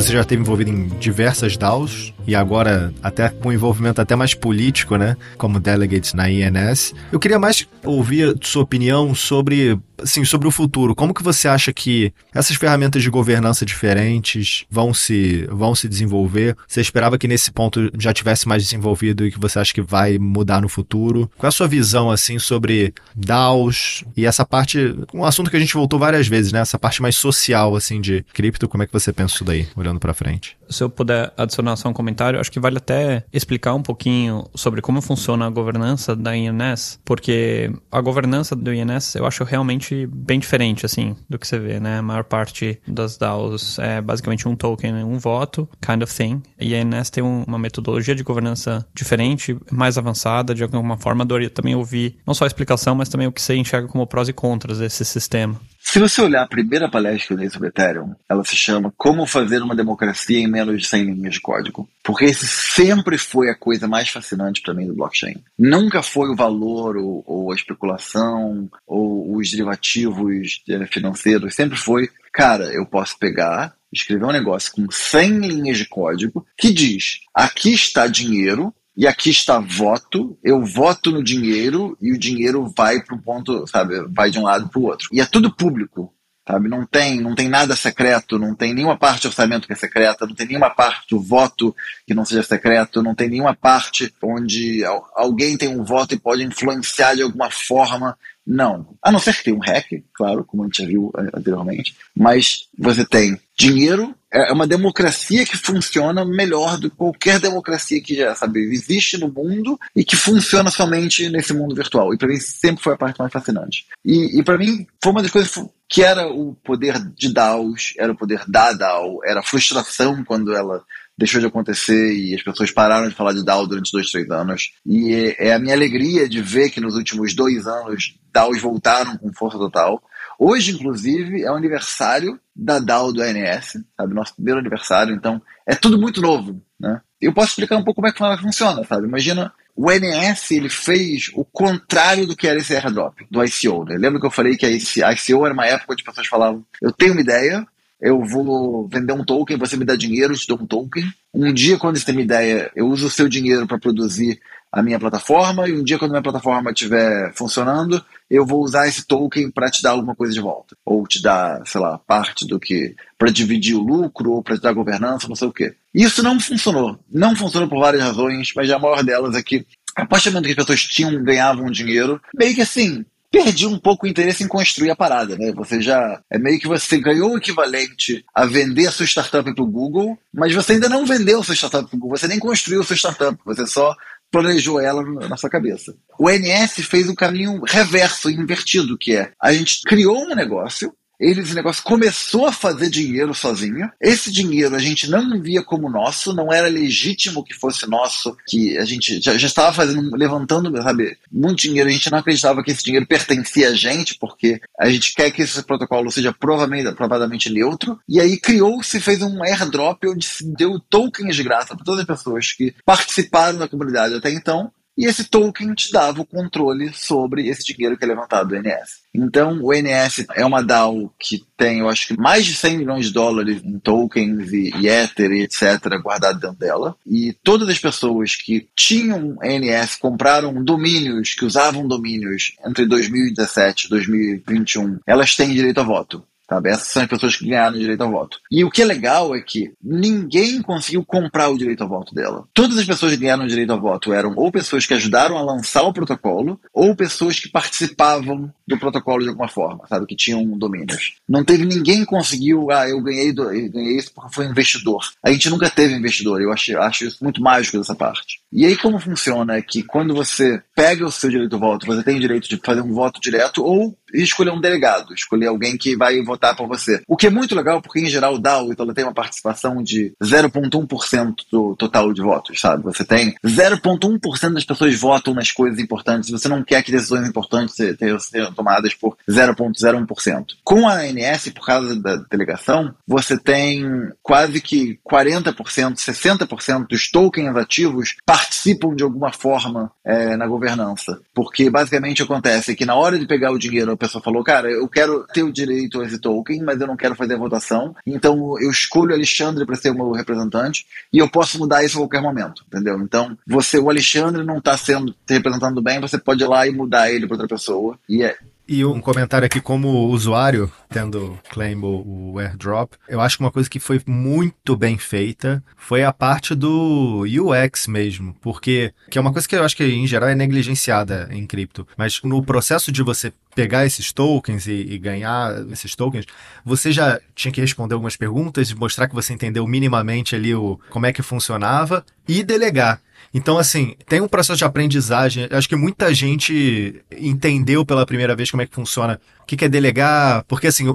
Você já esteve envolvido em diversas DAOs e agora até com envolvimento até mais político, né? Como delegates na INS. Eu queria mais ouvir sua opinião sobre assim, sobre o futuro, como que você acha que essas ferramentas de governança diferentes vão se, vão se desenvolver? Você esperava que nesse ponto já tivesse mais desenvolvido e que você acha que vai mudar no futuro? Qual é a sua visão, assim, sobre DAOs e essa parte, um assunto que a gente voltou várias vezes, né? Essa parte mais social, assim, de cripto, como é que você pensa isso daí, olhando para frente? Se eu puder adicionar só um comentário, acho que vale até explicar um pouquinho sobre como funciona a governança da INS, porque a governança do INS eu acho realmente bem diferente, assim, do que você vê, né? A maior parte das DAOs é basicamente um token, um voto, kind of thing. E a INS tem um, uma metodologia de governança diferente, mais avançada, de alguma forma. Adoraria também ouvir não só a explicação, mas também o que você enxerga como prós e contras desse sistema. Se você olhar a primeira palestra que eu dei sobre Ethereum, ela se chama Como Fazer uma Democracia em Menos de 100 Linhas de Código. Porque esse sempre foi a coisa mais fascinante para mim do blockchain. Nunca foi o valor ou, ou a especulação ou os derivativos eh, financeiros. Sempre foi, cara, eu posso pegar, escrever um negócio com 100 linhas de código que diz: aqui está dinheiro, e aqui está voto, eu voto no dinheiro e o dinheiro vai para o ponto, sabe, vai de um lado para o outro. E é tudo público, sabe? Não tem, não tem nada secreto, não tem nenhuma parte do orçamento que é secreta, não tem nenhuma parte do voto que não seja secreto, não tem nenhuma parte onde alguém tem um voto e pode influenciar de alguma forma. Não. A não ser que tenha um hack, claro, como a gente já viu anteriormente, mas você tem dinheiro é, é uma democracia que funciona melhor do que qualquer democracia que já sabe, existe no mundo e que funciona somente nesse mundo virtual. E para mim sempre foi a parte mais fascinante. E, e para mim foi uma das coisas que era o poder de DAOs, era o poder da DAO, era a frustração quando ela deixou de acontecer e as pessoas pararam de falar de DAO durante dois, três anos. E é, é a minha alegria de ver que nos últimos dois anos DAOs voltaram com força total. Hoje, inclusive, é o aniversário da DAO do ANS, sabe? Nosso primeiro aniversário, então é tudo muito novo, né? Eu posso explicar um pouco como é que funciona, sabe? Imagina, o NS ele fez o contrário do que era esse airdrop, do ICO, né? Lembra que eu falei que a ICO era uma época onde as pessoas falavam, eu tenho uma ideia, eu vou vender um token, você me dá dinheiro, eu te dou um token. Um dia, quando você tem uma ideia, eu uso o seu dinheiro para produzir a minha plataforma e um dia quando a minha plataforma estiver funcionando, eu vou usar esse token para te dar alguma coisa de volta. Ou te dar, sei lá, parte do que. para dividir o lucro, ou para te dar governança, não sei o quê. Isso não funcionou. Não funcionou por várias razões, mas a maior delas é que, a partir do momento que as pessoas tinham, ganhavam dinheiro, meio que assim, perdi um pouco o interesse em construir a parada, né? Você já. É meio que você ganhou o equivalente a vender a sua startup para o Google, mas você ainda não vendeu a sua startup para o Google, você nem construiu a sua startup, você só planejou ela na sua cabeça. O NS fez o caminho reverso, invertido, que é a gente criou um negócio, ele, esse negócio começou a fazer dinheiro sozinho. Esse dinheiro a gente não via como nosso, não era legítimo que fosse nosso, que a gente já, já estava fazendo, levantando, sabe, muito dinheiro. A gente não acreditava que esse dinheiro pertencia a gente, porque a gente quer que esse protocolo seja provavelmente, provavelmente neutro. E aí criou-se, fez um airdrop onde se deu tokens de graça para todas as pessoas que participaram da comunidade até então e esse token te dava o controle sobre esse dinheiro que é levantado do INS. Então, o INS é uma DAO que tem, eu acho que mais de 100 milhões de dólares em tokens e, e Ether e etc. guardado dentro dela. E todas as pessoas que tinham INS, compraram domínios, que usavam domínios entre 2017 e 2021, elas têm direito a voto. Sabe? Essas são as pessoas que ganharam o direito ao voto. E o que é legal é que ninguém conseguiu comprar o direito ao voto dela. Todas as pessoas que ganharam o direito ao voto eram ou pessoas que ajudaram a lançar o protocolo, ou pessoas que participavam do protocolo de alguma forma, sabe? Que tinham domínios. Não teve ninguém que conseguiu, ah, eu ganhei, do, eu ganhei isso porque foi investidor. A gente nunca teve investidor. Eu acho, acho isso muito mágico dessa parte. E aí como funciona é que quando você pega o seu direito ao voto, você tem o direito de fazer um voto direto ou escolher um delegado, escolher alguém que vai votar por você. O que é muito legal, porque em geral o DAO então, tem uma participação de 0,1% do total de votos, sabe? Você tem 0,1% das pessoas votam nas coisas importantes, você não quer que decisões importantes sejam tomadas por 0,01%. Com a ANS, por causa da delegação, você tem quase que 40%, 60% dos tokens ativos participam de alguma forma é, na governança. Porque basicamente acontece que na hora de pegar o dinheiro a pessoa falou, cara, eu quero ter o direito a esse token, mas eu não quero fazer a votação, então eu escolho o Alexandre para ser o meu representante e eu posso mudar isso a qualquer momento, entendeu? Então, você, o Alexandre não está sendo representando bem, você pode ir lá e mudar ele para outra pessoa. E é, e um comentário aqui como usuário, tendo claim o, airdrop, eu acho que uma coisa que foi muito bem feita foi a parte do UX mesmo, porque que é uma coisa que eu acho que em geral é negligenciada em cripto, mas no processo de você pegar esses tokens e, e, ganhar esses tokens, você já tinha que responder algumas perguntas, mostrar que você entendeu minimamente ali o como é que funcionava e delegar. Então, assim, tem um processo de aprendizagem. Acho que muita gente entendeu pela primeira vez como é que funciona, o que, é delegar, porque, assim,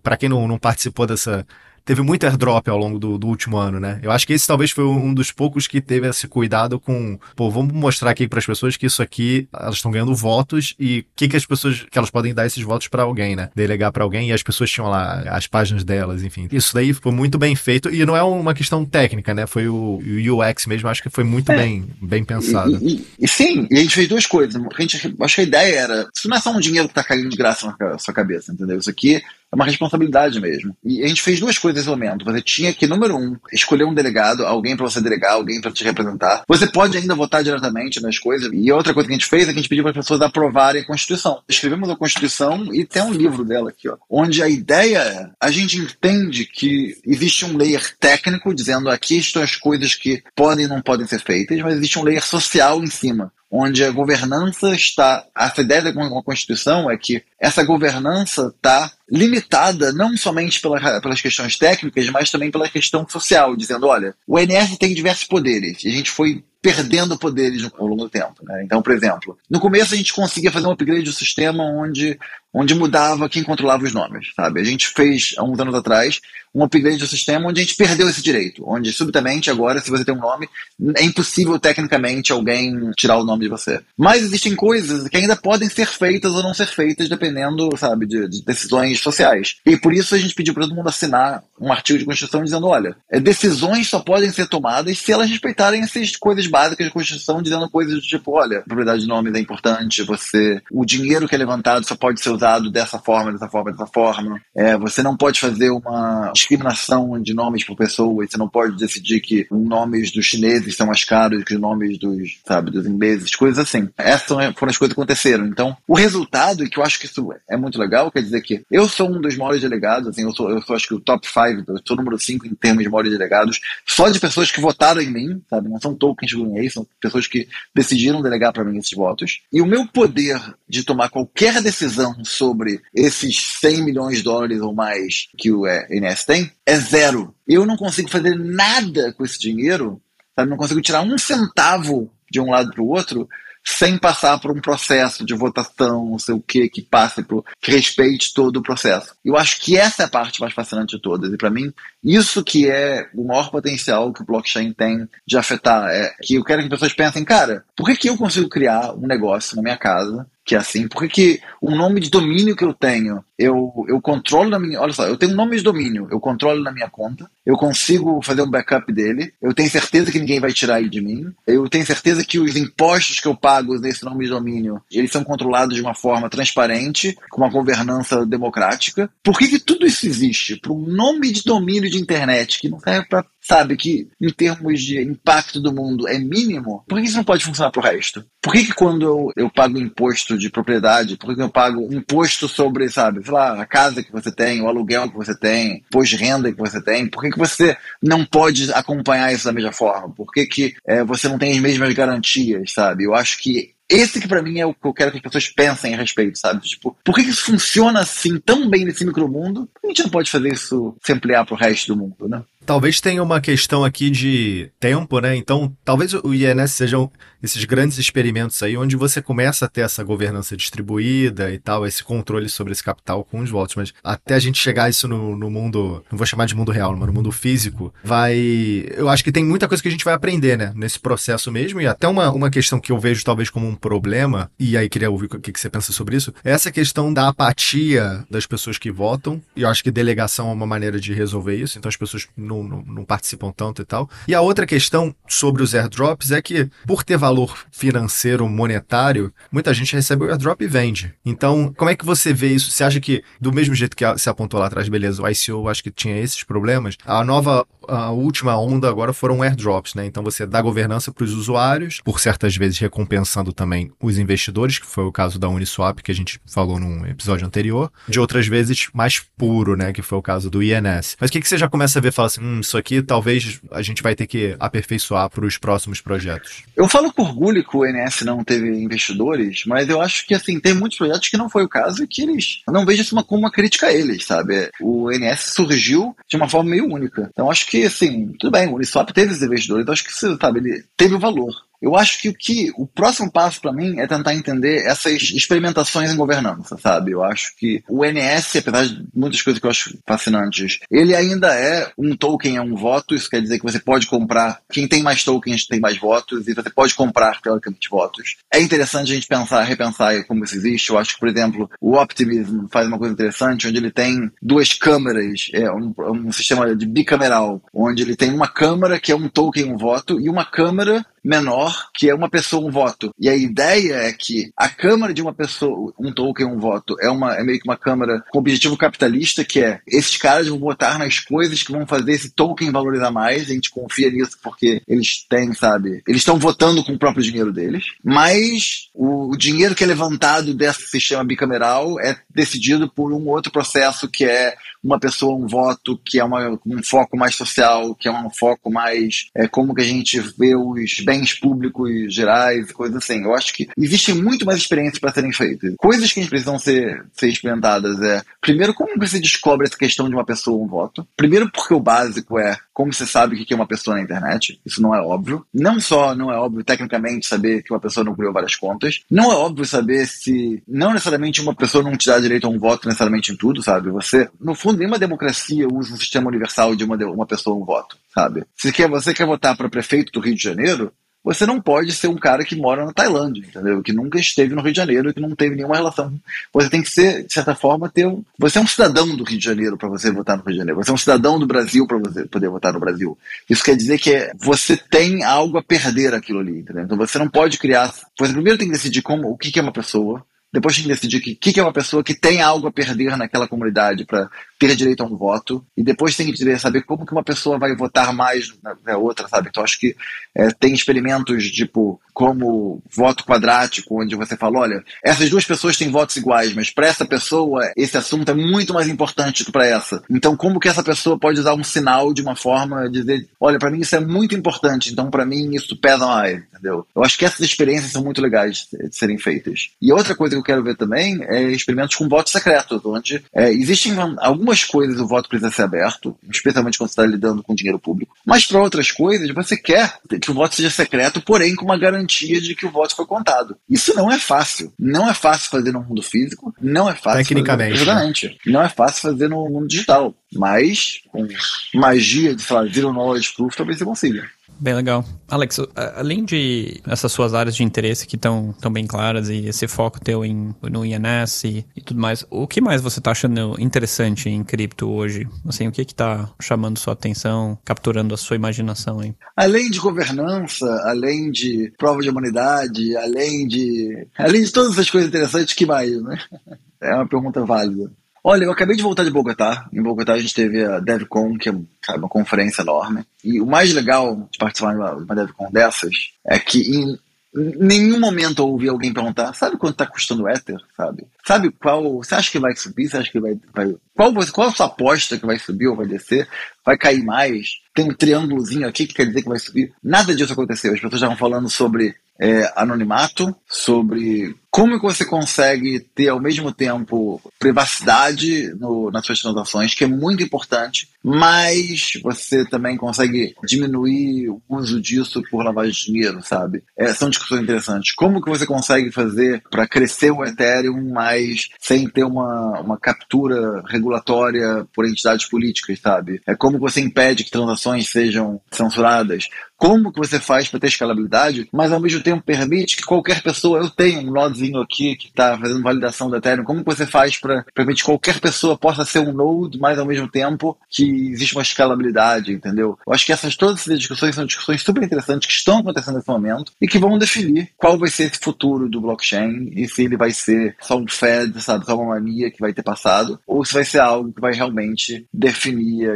para quem não, não participou dessa, teve muito airdrop ao longo do, do, último ano, né? Eu acho que esse talvez foi um dos poucos que teve esse cuidado com, pô, vamos mostrar aqui para as pessoas que isso aqui, elas estão ganhando votos e o que, que as pessoas, que elas podem dar esses votos para alguém, né? Delegar para alguém e as pessoas tinham lá as páginas delas, enfim. Isso daí foi muito bem feito e não é uma questão técnica, né? Foi o, o UX mesmo, acho que foi muito é. bem, bem pensado. E, e, sim, e a gente fez duas coisas. A gente, acho que a ideia era, isso não é só um dinheiro que tá caindo de graça na sua cabeça, entendeu? Isso aqui é uma responsabilidade mesmo. E a gente fez duas coisas nesse momento. Você tinha que, número um, escolher um delegado, alguém para você delegar, alguém para te representar. Você pode ainda votar diretamente nas coisas. E outra coisa que a gente fez é que a gente pediu para as pessoas aprovarem a Constituição. Escrevemos a Constituição e tem um livro dela aqui, ó, onde a ideia é, a gente entende que existe um layer técnico dizendo aqui estão as coisas que podem e não podem ser feitas, mas existe um layer social em cima onde a governança está. A ideia da Constituição é que essa governança está limitada não somente pela, pelas questões técnicas, mas também pela questão social, dizendo: olha, o INS tem diversos poderes, e a gente foi perdendo poderes ao longo do tempo. Né? Então, por exemplo, no começo a gente conseguia fazer um upgrade do sistema onde, onde mudava quem controlava os nomes, sabe? A gente fez, há uns anos atrás, um upgrade do sistema onde a gente perdeu esse direito, onde subitamente agora, se você tem um nome, é impossível tecnicamente alguém tirar o nome de você. Mas existem coisas que ainda podem ser feitas ou não ser feitas dependendo, sabe, de, de decisões sociais. E por isso a gente pediu para todo mundo assinar um artigo de Constituição dizendo, olha, é, decisões só podem ser tomadas se elas respeitarem essas coisas básicas da Constituição, dizendo coisas do tipo, olha, propriedade de nomes é importante, você, o dinheiro que é levantado só pode ser usado dessa forma, dessa forma, dessa forma. É, você não pode fazer uma discriminação de nomes por pessoas, você não pode decidir que nomes dos chineses são mais caros que os nomes dos, sabe, dos ingleses, coisas assim. Essas foram as coisas que aconteceram. Então, o resultado, e que eu acho que isso é muito legal, quer dizer que eu sou um dos maiores delegados, assim, eu sou, eu sou acho que o top 5, eu sou o número 5 em termos de maiores delegados, só de pessoas que votaram em mim, sabe? Não são tokens ganhei, são pessoas que decidiram delegar para mim esses votos. E o meu poder de tomar qualquer decisão sobre esses 100 milhões de dólares ou mais que o INS tem é zero. Eu não consigo fazer nada com esse dinheiro, sabe? Não consigo tirar um centavo de um lado para o outro sem passar por um processo de votação, não sei o que, que passe por, que respeite todo o processo. Eu acho que essa é a parte mais fascinante de todas. E para mim, isso que é o maior potencial que o blockchain tem de afetar. É que eu quero que as pessoas pensem, cara, por que, que eu consigo criar um negócio na minha casa que é assim? Por que, que o nome de domínio que eu tenho, eu, eu controlo na minha. Olha só, eu tenho um nome de domínio, eu controlo na minha conta, eu consigo fazer um backup dele, eu tenho certeza que ninguém vai tirar ele de mim, eu tenho certeza que os impostos que eu pago nesse nome de domínio, eles são controlados de uma forma transparente, com uma governança democrática. Por que, que tudo isso existe? Para um nome de domínio de internet que não serve para sabe, que em termos de impacto do mundo é mínimo, por que isso não pode funcionar para o resto? Por que, que quando eu, eu pago imposto de propriedade, por que, eu pago imposto sobre, sabe, sei lá, a casa que você tem, o aluguel que você tem, imposto de renda que você tem, por que, que você não pode acompanhar isso da mesma forma? Por que, que é, você não tem as mesmas garantias, sabe? Eu acho que esse que para mim é o que eu quero que as pessoas pensem a respeito, sabe? Tipo, por que isso funciona assim tão bem nesse micromundo? A gente não pode fazer isso se ampliar pro resto do mundo, né? Talvez tenha uma questão aqui de tempo, né? Então, talvez o INS sejam esses grandes experimentos aí, onde você começa a ter essa governança distribuída e tal, esse controle sobre esse capital com os votos. Mas até a gente chegar isso no, no mundo, não vou chamar de mundo real, mas no mundo físico, vai. Eu acho que tem muita coisa que a gente vai aprender, né? Nesse processo mesmo. E até uma, uma questão que eu vejo talvez como um problema, e aí queria ouvir o que, que você pensa sobre isso, é essa questão da apatia das pessoas que votam. E eu acho que delegação é uma maneira de resolver isso. Então as pessoas não, não, não participam tanto e tal. E a outra questão sobre os airdrops é que, por ter valor financeiro monetário, muita gente recebe o airdrop e vende. Então, como é que você vê isso? Você acha que, do mesmo jeito que se apontou lá atrás, beleza, o ICO acho que tinha esses problemas, a nova, a última onda agora foram airdrops, né? Então você dá governança para os usuários, por certas vezes recompensando também os investidores, que foi o caso da Uniswap, que a gente falou num episódio anterior, de outras vezes mais puro, né? Que foi o caso do INS. Mas o que, que você já começa a ver? Fala assim, hum, isso aqui talvez a gente vai ter que aperfeiçoar para os próximos projetos. Eu falo com orgulho que o INS não teve investidores, mas eu acho que assim, tem muitos projetos que não foi o caso e que eles não vejo isso como uma crítica a eles, sabe? O INS surgiu de uma forma meio única. Então acho que assim, tudo bem, o Uniswap teve os investidores, então acho que sabe, ele teve o valor. Eu acho que o que o próximo passo para mim é tentar entender essas experimentações em governança, sabe? Eu acho que o NS, apesar de muitas coisas que eu acho fascinantes, ele ainda é um token, é um voto. Isso quer dizer que você pode comprar. Quem tem mais tokens tem mais votos e você pode comprar teoricamente votos. É interessante a gente pensar, repensar como isso existe. Eu acho que, por exemplo, o Optimism faz uma coisa interessante, onde ele tem duas câmeras, é um, um sistema de bicameral, onde ele tem uma câmera que é um token, um voto, e uma câmera menor, que é uma pessoa, um voto. E a ideia é que a Câmara de uma pessoa, um token, um voto, é, uma, é meio que uma Câmara com objetivo capitalista, que é esses caras vão votar nas coisas que vão fazer esse token valorizar mais, a gente confia nisso porque eles têm, sabe? Eles estão votando com o próprio dinheiro deles, mas o, o dinheiro que é levantado desse sistema bicameral é decidido por um outro processo que é uma pessoa, um voto, que é uma, um foco mais social, que é um foco mais é, como que a gente vê os bens públicos gerais e coisas assim. Eu acho que existem muito mais experiências para serem feitas. Coisas que a gente precisam ser, ser experimentadas é, primeiro, como você descobre essa questão de uma pessoa, um voto? Primeiro, porque o básico é como você sabe o que é uma pessoa na internet. Isso não é óbvio. Não só não é óbvio tecnicamente saber que uma pessoa não criou várias contas. Não é óbvio saber se não necessariamente uma pessoa não te dá direito a um voto necessariamente em tudo, sabe? Você, no fundo, nenhuma democracia usa um sistema universal de uma, uma pessoa um voto, sabe? Se quer, você quer votar para prefeito do Rio de Janeiro, você não pode ser um cara que mora na Tailândia, entendeu? Que nunca esteve no Rio de Janeiro, que não teve nenhuma relação. Você tem que ser, de certa forma, ter um... Você é um cidadão do Rio de Janeiro para você votar no Rio de Janeiro. Você é um cidadão do Brasil para você poder votar no Brasil. Isso quer dizer que é, você tem algo a perder aquilo ali, entendeu? Então você não pode criar. Você primeiro tem que decidir como, o que é uma pessoa, depois tem que decidir o que, que, é uma pessoa que tem algo a perder naquela comunidade para ter direito a um voto, e depois tem que saber como que uma pessoa vai votar mais na outra, sabe? Então acho que é, tem experimentos tipo como voto quadrático, onde você fala, olha, essas duas pessoas têm votos iguais, mas para essa pessoa esse assunto é muito mais importante do que para essa. Então como que essa pessoa pode usar um sinal de uma forma dizer, olha, para mim isso é muito importante, então para mim isso pesa mais, entendeu? Eu acho que essas experiências são muito legais de serem feitas. E outra coisa que eu quero ver também é experimentos com voto secreto, onde é, existem algumas coisas o voto precisa ser aberto, especialmente quando você está lidando com dinheiro público. Mas para outras coisas, você quer que o voto seja secreto, porém com uma garantia de que o voto foi contado. Isso não é fácil. Não é fácil fazer no mundo físico, não é fácil. Tecnicamente. Fazer, exatamente. Né? Não é fácil fazer no mundo digital. Mas, com magia de, sei lá, zero knowledge proof, talvez você consiga. Bem legal. Alex, além de essas suas áreas de interesse que estão tão bem claras e esse foco teu em, no INS e, e tudo mais, o que mais você está achando interessante em cripto hoje? Assim, o que está chamando sua atenção, capturando a sua imaginação aí? Além de governança, além de prova de humanidade, além de... Além de todas essas coisas interessantes, que mais, né? É uma pergunta válida. Olha, eu acabei de voltar de Bogotá. Em Bogotá a gente teve a DevCon, que é uma conferência enorme. E o mais legal de participar de uma DevCon dessas é que em nenhum momento eu ouvi alguém perguntar, sabe quanto está custando o Ether, sabe? Sabe qual, você acha que vai subir, você acha que vai, vai qual, qual a sua aposta que vai subir ou vai descer? Vai cair mais? Tem um triângulozinho aqui que quer dizer que vai subir? Nada disso aconteceu. As pessoas estavam falando sobre é, anonimato, sobre como que você consegue ter ao mesmo tempo privacidade no, nas suas transações, que é muito importante, mas você também consegue diminuir o uso disso por lavagem de dinheiro, sabe? É, são discussões interessantes. Como que você consegue fazer para crescer o Ethereum, mas sem ter uma, uma captura regulatória por entidades políticas, sabe? É como que você impede que transações sejam censuradas? Como que você faz para ter escalabilidade, mas ao mesmo tempo permite que qualquer pessoa, eu tenho um nodezinho aqui que está fazendo validação do Ethereum, como você faz para permitir que qualquer pessoa possa ser um node, mas ao mesmo tempo que existe uma escalabilidade, entendeu? Eu acho que essas todas essas discussões são discussões super interessantes que estão acontecendo nesse momento e que vão definir qual vai ser esse futuro do blockchain e se ele vai ser só um Fed, sabe, só uma mania que vai ter passado, ou se vai ser algo que vai realmente definir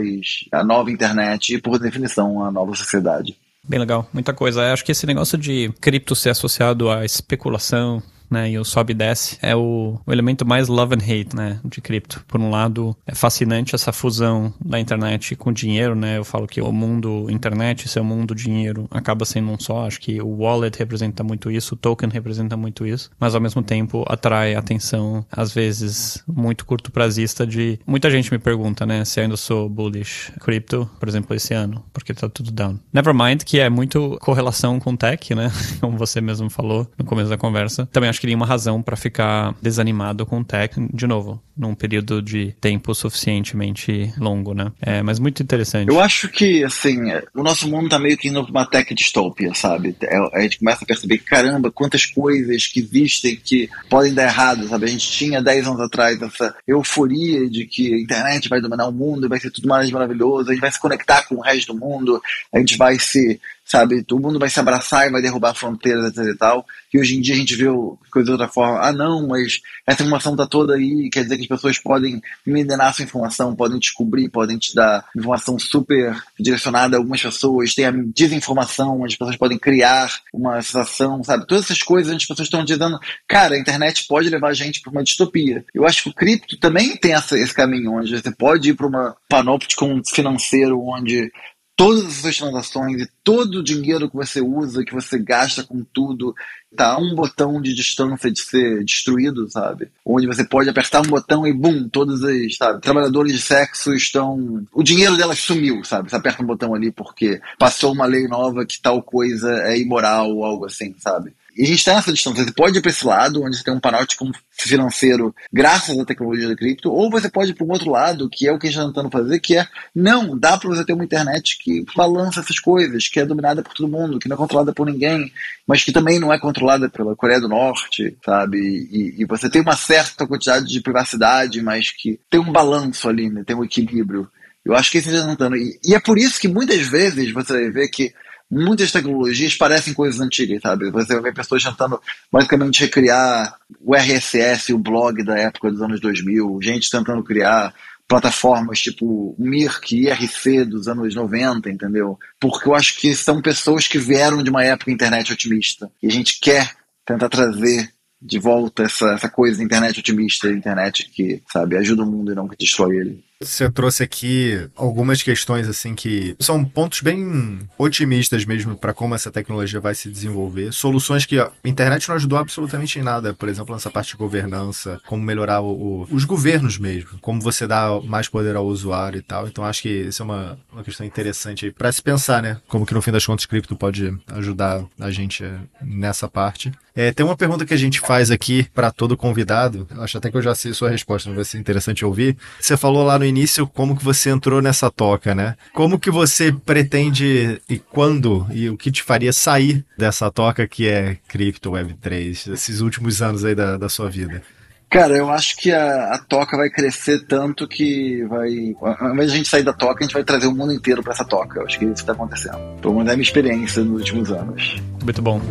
a nova internet e, por definição, a nova sociedade. Bem legal, muita coisa. Eu acho que esse negócio de cripto ser associado à especulação, né, e o sobe e desce, é o, o, elemento mais love and hate, né, de cripto. Por um lado, é fascinante essa fusão da internet com dinheiro, né, eu falo que o mundo internet, seu mundo dinheiro, acaba sendo um só, acho que o wallet representa muito isso, o token representa muito isso, mas ao mesmo tempo atrai atenção, às vezes, muito curto prazista de... Muita gente me pergunta, né, se ainda sou bullish cripto, por exemplo, esse ano, porque tá tudo down. Nevermind, que é muito correlação com tech, né, como você mesmo falou no começo da conversa. Também acho que nenhuma razão para ficar desanimado com tech, de novo, num período de tempo suficientemente longo, né? É, mas muito interessante. Eu acho que, assim, o nosso mundo tá meio que indo pra uma tech distopia, sabe? É, a gente começa a perceber caramba, quantas coisas que existem que podem dar errado, sabe? A gente tinha 10 anos atrás essa euforia de que a internet vai dominar o mundo, vai ser tudo mais maravilhoso, a gente vai se conectar com o resto do mundo, a gente vai se sabe? Todo mundo vai se abraçar e vai derrubar fronteiras, etc e tal. E hoje em dia a gente vê coisa de outra forma. Ah, não, mas essa informação tá toda aí, quer dizer que as pessoas podem minerar essa informação, podem descobrir, podem te dar informação super direcionada a algumas pessoas, tem a desinformação, onde as pessoas podem criar uma sensação, sabe? Todas essas coisas as pessoas estão dizendo, cara, a internet pode levar a gente para uma distopia. Eu acho que o cripto também tem essa, esse caminho, onde você pode ir para uma panóptico financeiro onde todas as suas transações e todo o dinheiro que você usa, que você gasta com tudo, tá um botão de distância de ser destruído, sabe? Onde você pode apertar um botão e bum, todos os sabe, trabalhadores de sexo estão. O dinheiro delas sumiu, sabe? Você aperta um botão ali porque passou uma lei nova que tal coisa é imoral ou algo assim, sabe? E a gente está nessa distância. Você pode ir para esse lado, onde você tem um panóptico financeiro graças à tecnologia da cripto, ou você pode ir para um outro lado, que é o que a gente está tentando fazer, que é, não, dá para você ter uma internet que balança essas coisas, que é dominada por todo mundo, que não é controlada por ninguém, mas que também não é controlada pela Coreia do Norte, sabe? E, e você tem uma certa quantidade de privacidade, mas que tem um balanço ali, né? tem um equilíbrio. Eu acho que esse está tentando. E, e é por isso que muitas vezes você vai ver que muitas tecnologias parecem coisas antigas, sabe? Você vê pessoas tentando basicamente recriar o RSS, o blog da época dos anos 2000, gente tentando criar plataformas tipo Mirk, IRC dos anos 90, entendeu? Porque eu acho que são pessoas que vieram de uma época internet otimista e a gente quer tentar trazer de volta essa, essa coisa internet otimista, internet que, sabe, ajuda o mundo e não que destrói ele. Você trouxe aqui algumas questões assim que são pontos bem otimistas mesmo para como essa tecnologia vai se desenvolver. Soluções que a internet não ajudou absolutamente em nada, por exemplo, nessa parte de governança, como melhorar o, o, os governos mesmo, como você dá mais poder ao usuário e tal. Então acho que isso é uma, uma questão interessante para se pensar, né? Como que no fim das contas cripto pode ajudar a gente nessa parte. É, tem uma pergunta que a gente faz aqui para todo convidado. Acho até que eu já sei sua resposta, mas vai ser interessante ouvir. Você falou lá no início como que você entrou nessa toca, né? Como que você pretende e quando e o que te faria sair dessa toca que é Crypto Web3, esses últimos anos aí da, da sua vida? Cara, eu acho que a, a, toca vai crescer tanto que vai. Ao invés de a gente sair da toca, a gente vai trazer o mundo inteiro para essa toca. Eu acho que é isso que está acontecendo. Pelo menos é a minha experiência nos últimos anos. Muito bom.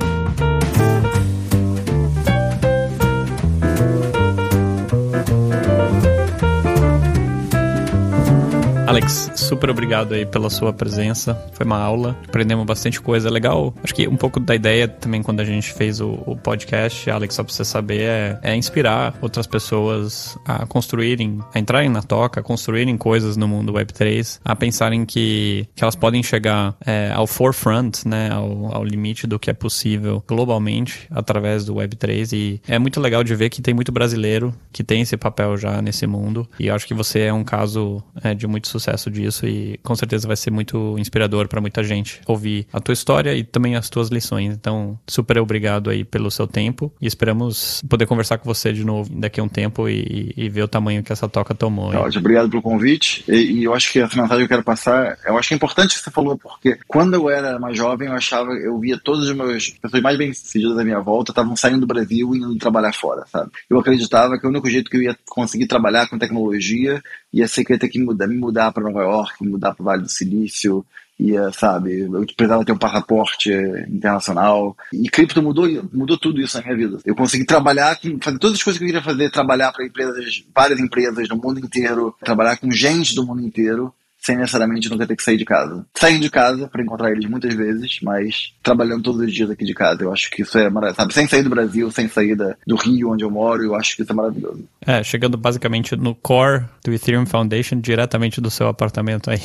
Alex, super obrigado aí pela sua presença. Foi uma aula, aprendemos bastante coisa. Legal, acho que um pouco da ideia também quando a gente fez o, o podcast, Alex, só pra você saber, é, é, inspirar outras pessoas a construírem, a entrarem na toca, a construírem coisas no mundo Web3, a pensarem que, que elas podem chegar é, ao forefront, né, ao, ao limite do que é possível globalmente através do Web3. E é muito legal de ver que tem muito brasileiro que tem esse papel já nesse mundo. E acho que você é um caso é, de muito sucesso sucesso disso e com certeza vai ser muito inspirador para muita gente ouvir a tua história e também as tuas lições. Então, super obrigado aí pelo seu tempo e esperamos poder conversar com você de novo daqui a um tempo e, e ver o tamanho que essa toca tomou. Tá obrigado pelo convite e, e, eu acho que a mensagem que eu quero passar, eu acho que é importante que você falou porque quando eu era mais jovem eu achava, eu via todas as meus pessoas mais bem-sucedidas da minha volta estavam saindo do Brasil e indo trabalhar fora, sabe? Eu acreditava que o único jeito que eu ia conseguir trabalhar com tecnologia ia ser que ia ter que mudar, me mudar para Nova York, mudar para o Vale do Silício, ia, sabe, eu precisava ter um passaporte internacional. E cripto mudou, mudou tudo isso na minha vida. Eu consegui trabalhar, fazer todas as coisas que eu queria fazer, trabalhar para empresas, várias empresas do mundo inteiro, trabalhar com gente do mundo inteiro sem necessariamente nunca ter que sair de casa. Saindo de casa para encontrar eles muitas vezes, mas trabalhando todos os dias aqui de casa. Eu acho que isso é maravilhoso. Sabe, sem sair do Brasil, sem sair da, do Rio onde eu moro, eu acho que isso é maravilhoso. É, chegando basicamente no core do Ethereum Foundation, diretamente do seu apartamento aí,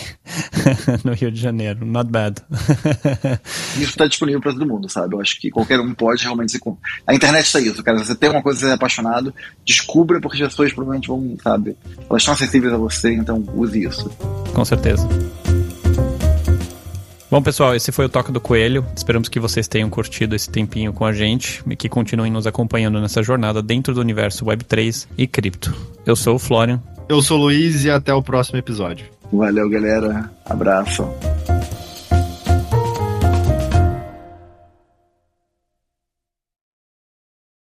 no Rio de Janeiro. Not bad. isso está disponível para todo mundo, sabe? Eu acho que qualquer um pode realmente se. A internet está isso, cara. Você tem uma coisa que você é apaixonado, descubra porque as pessoas provavelmente vão, sabe? Elas estão acessíveis a você, então use isso. Com certeza. Bom, pessoal, esse foi o Toca do Coelho. Esperamos que vocês tenham curtido esse tempinho com a gente e que continuem nos acompanhando nessa jornada dentro do universo Web3 e cripto. Eu sou o Florian. Eu sou o Luiz e até o próximo episódio. Valeu, galera. Abraço.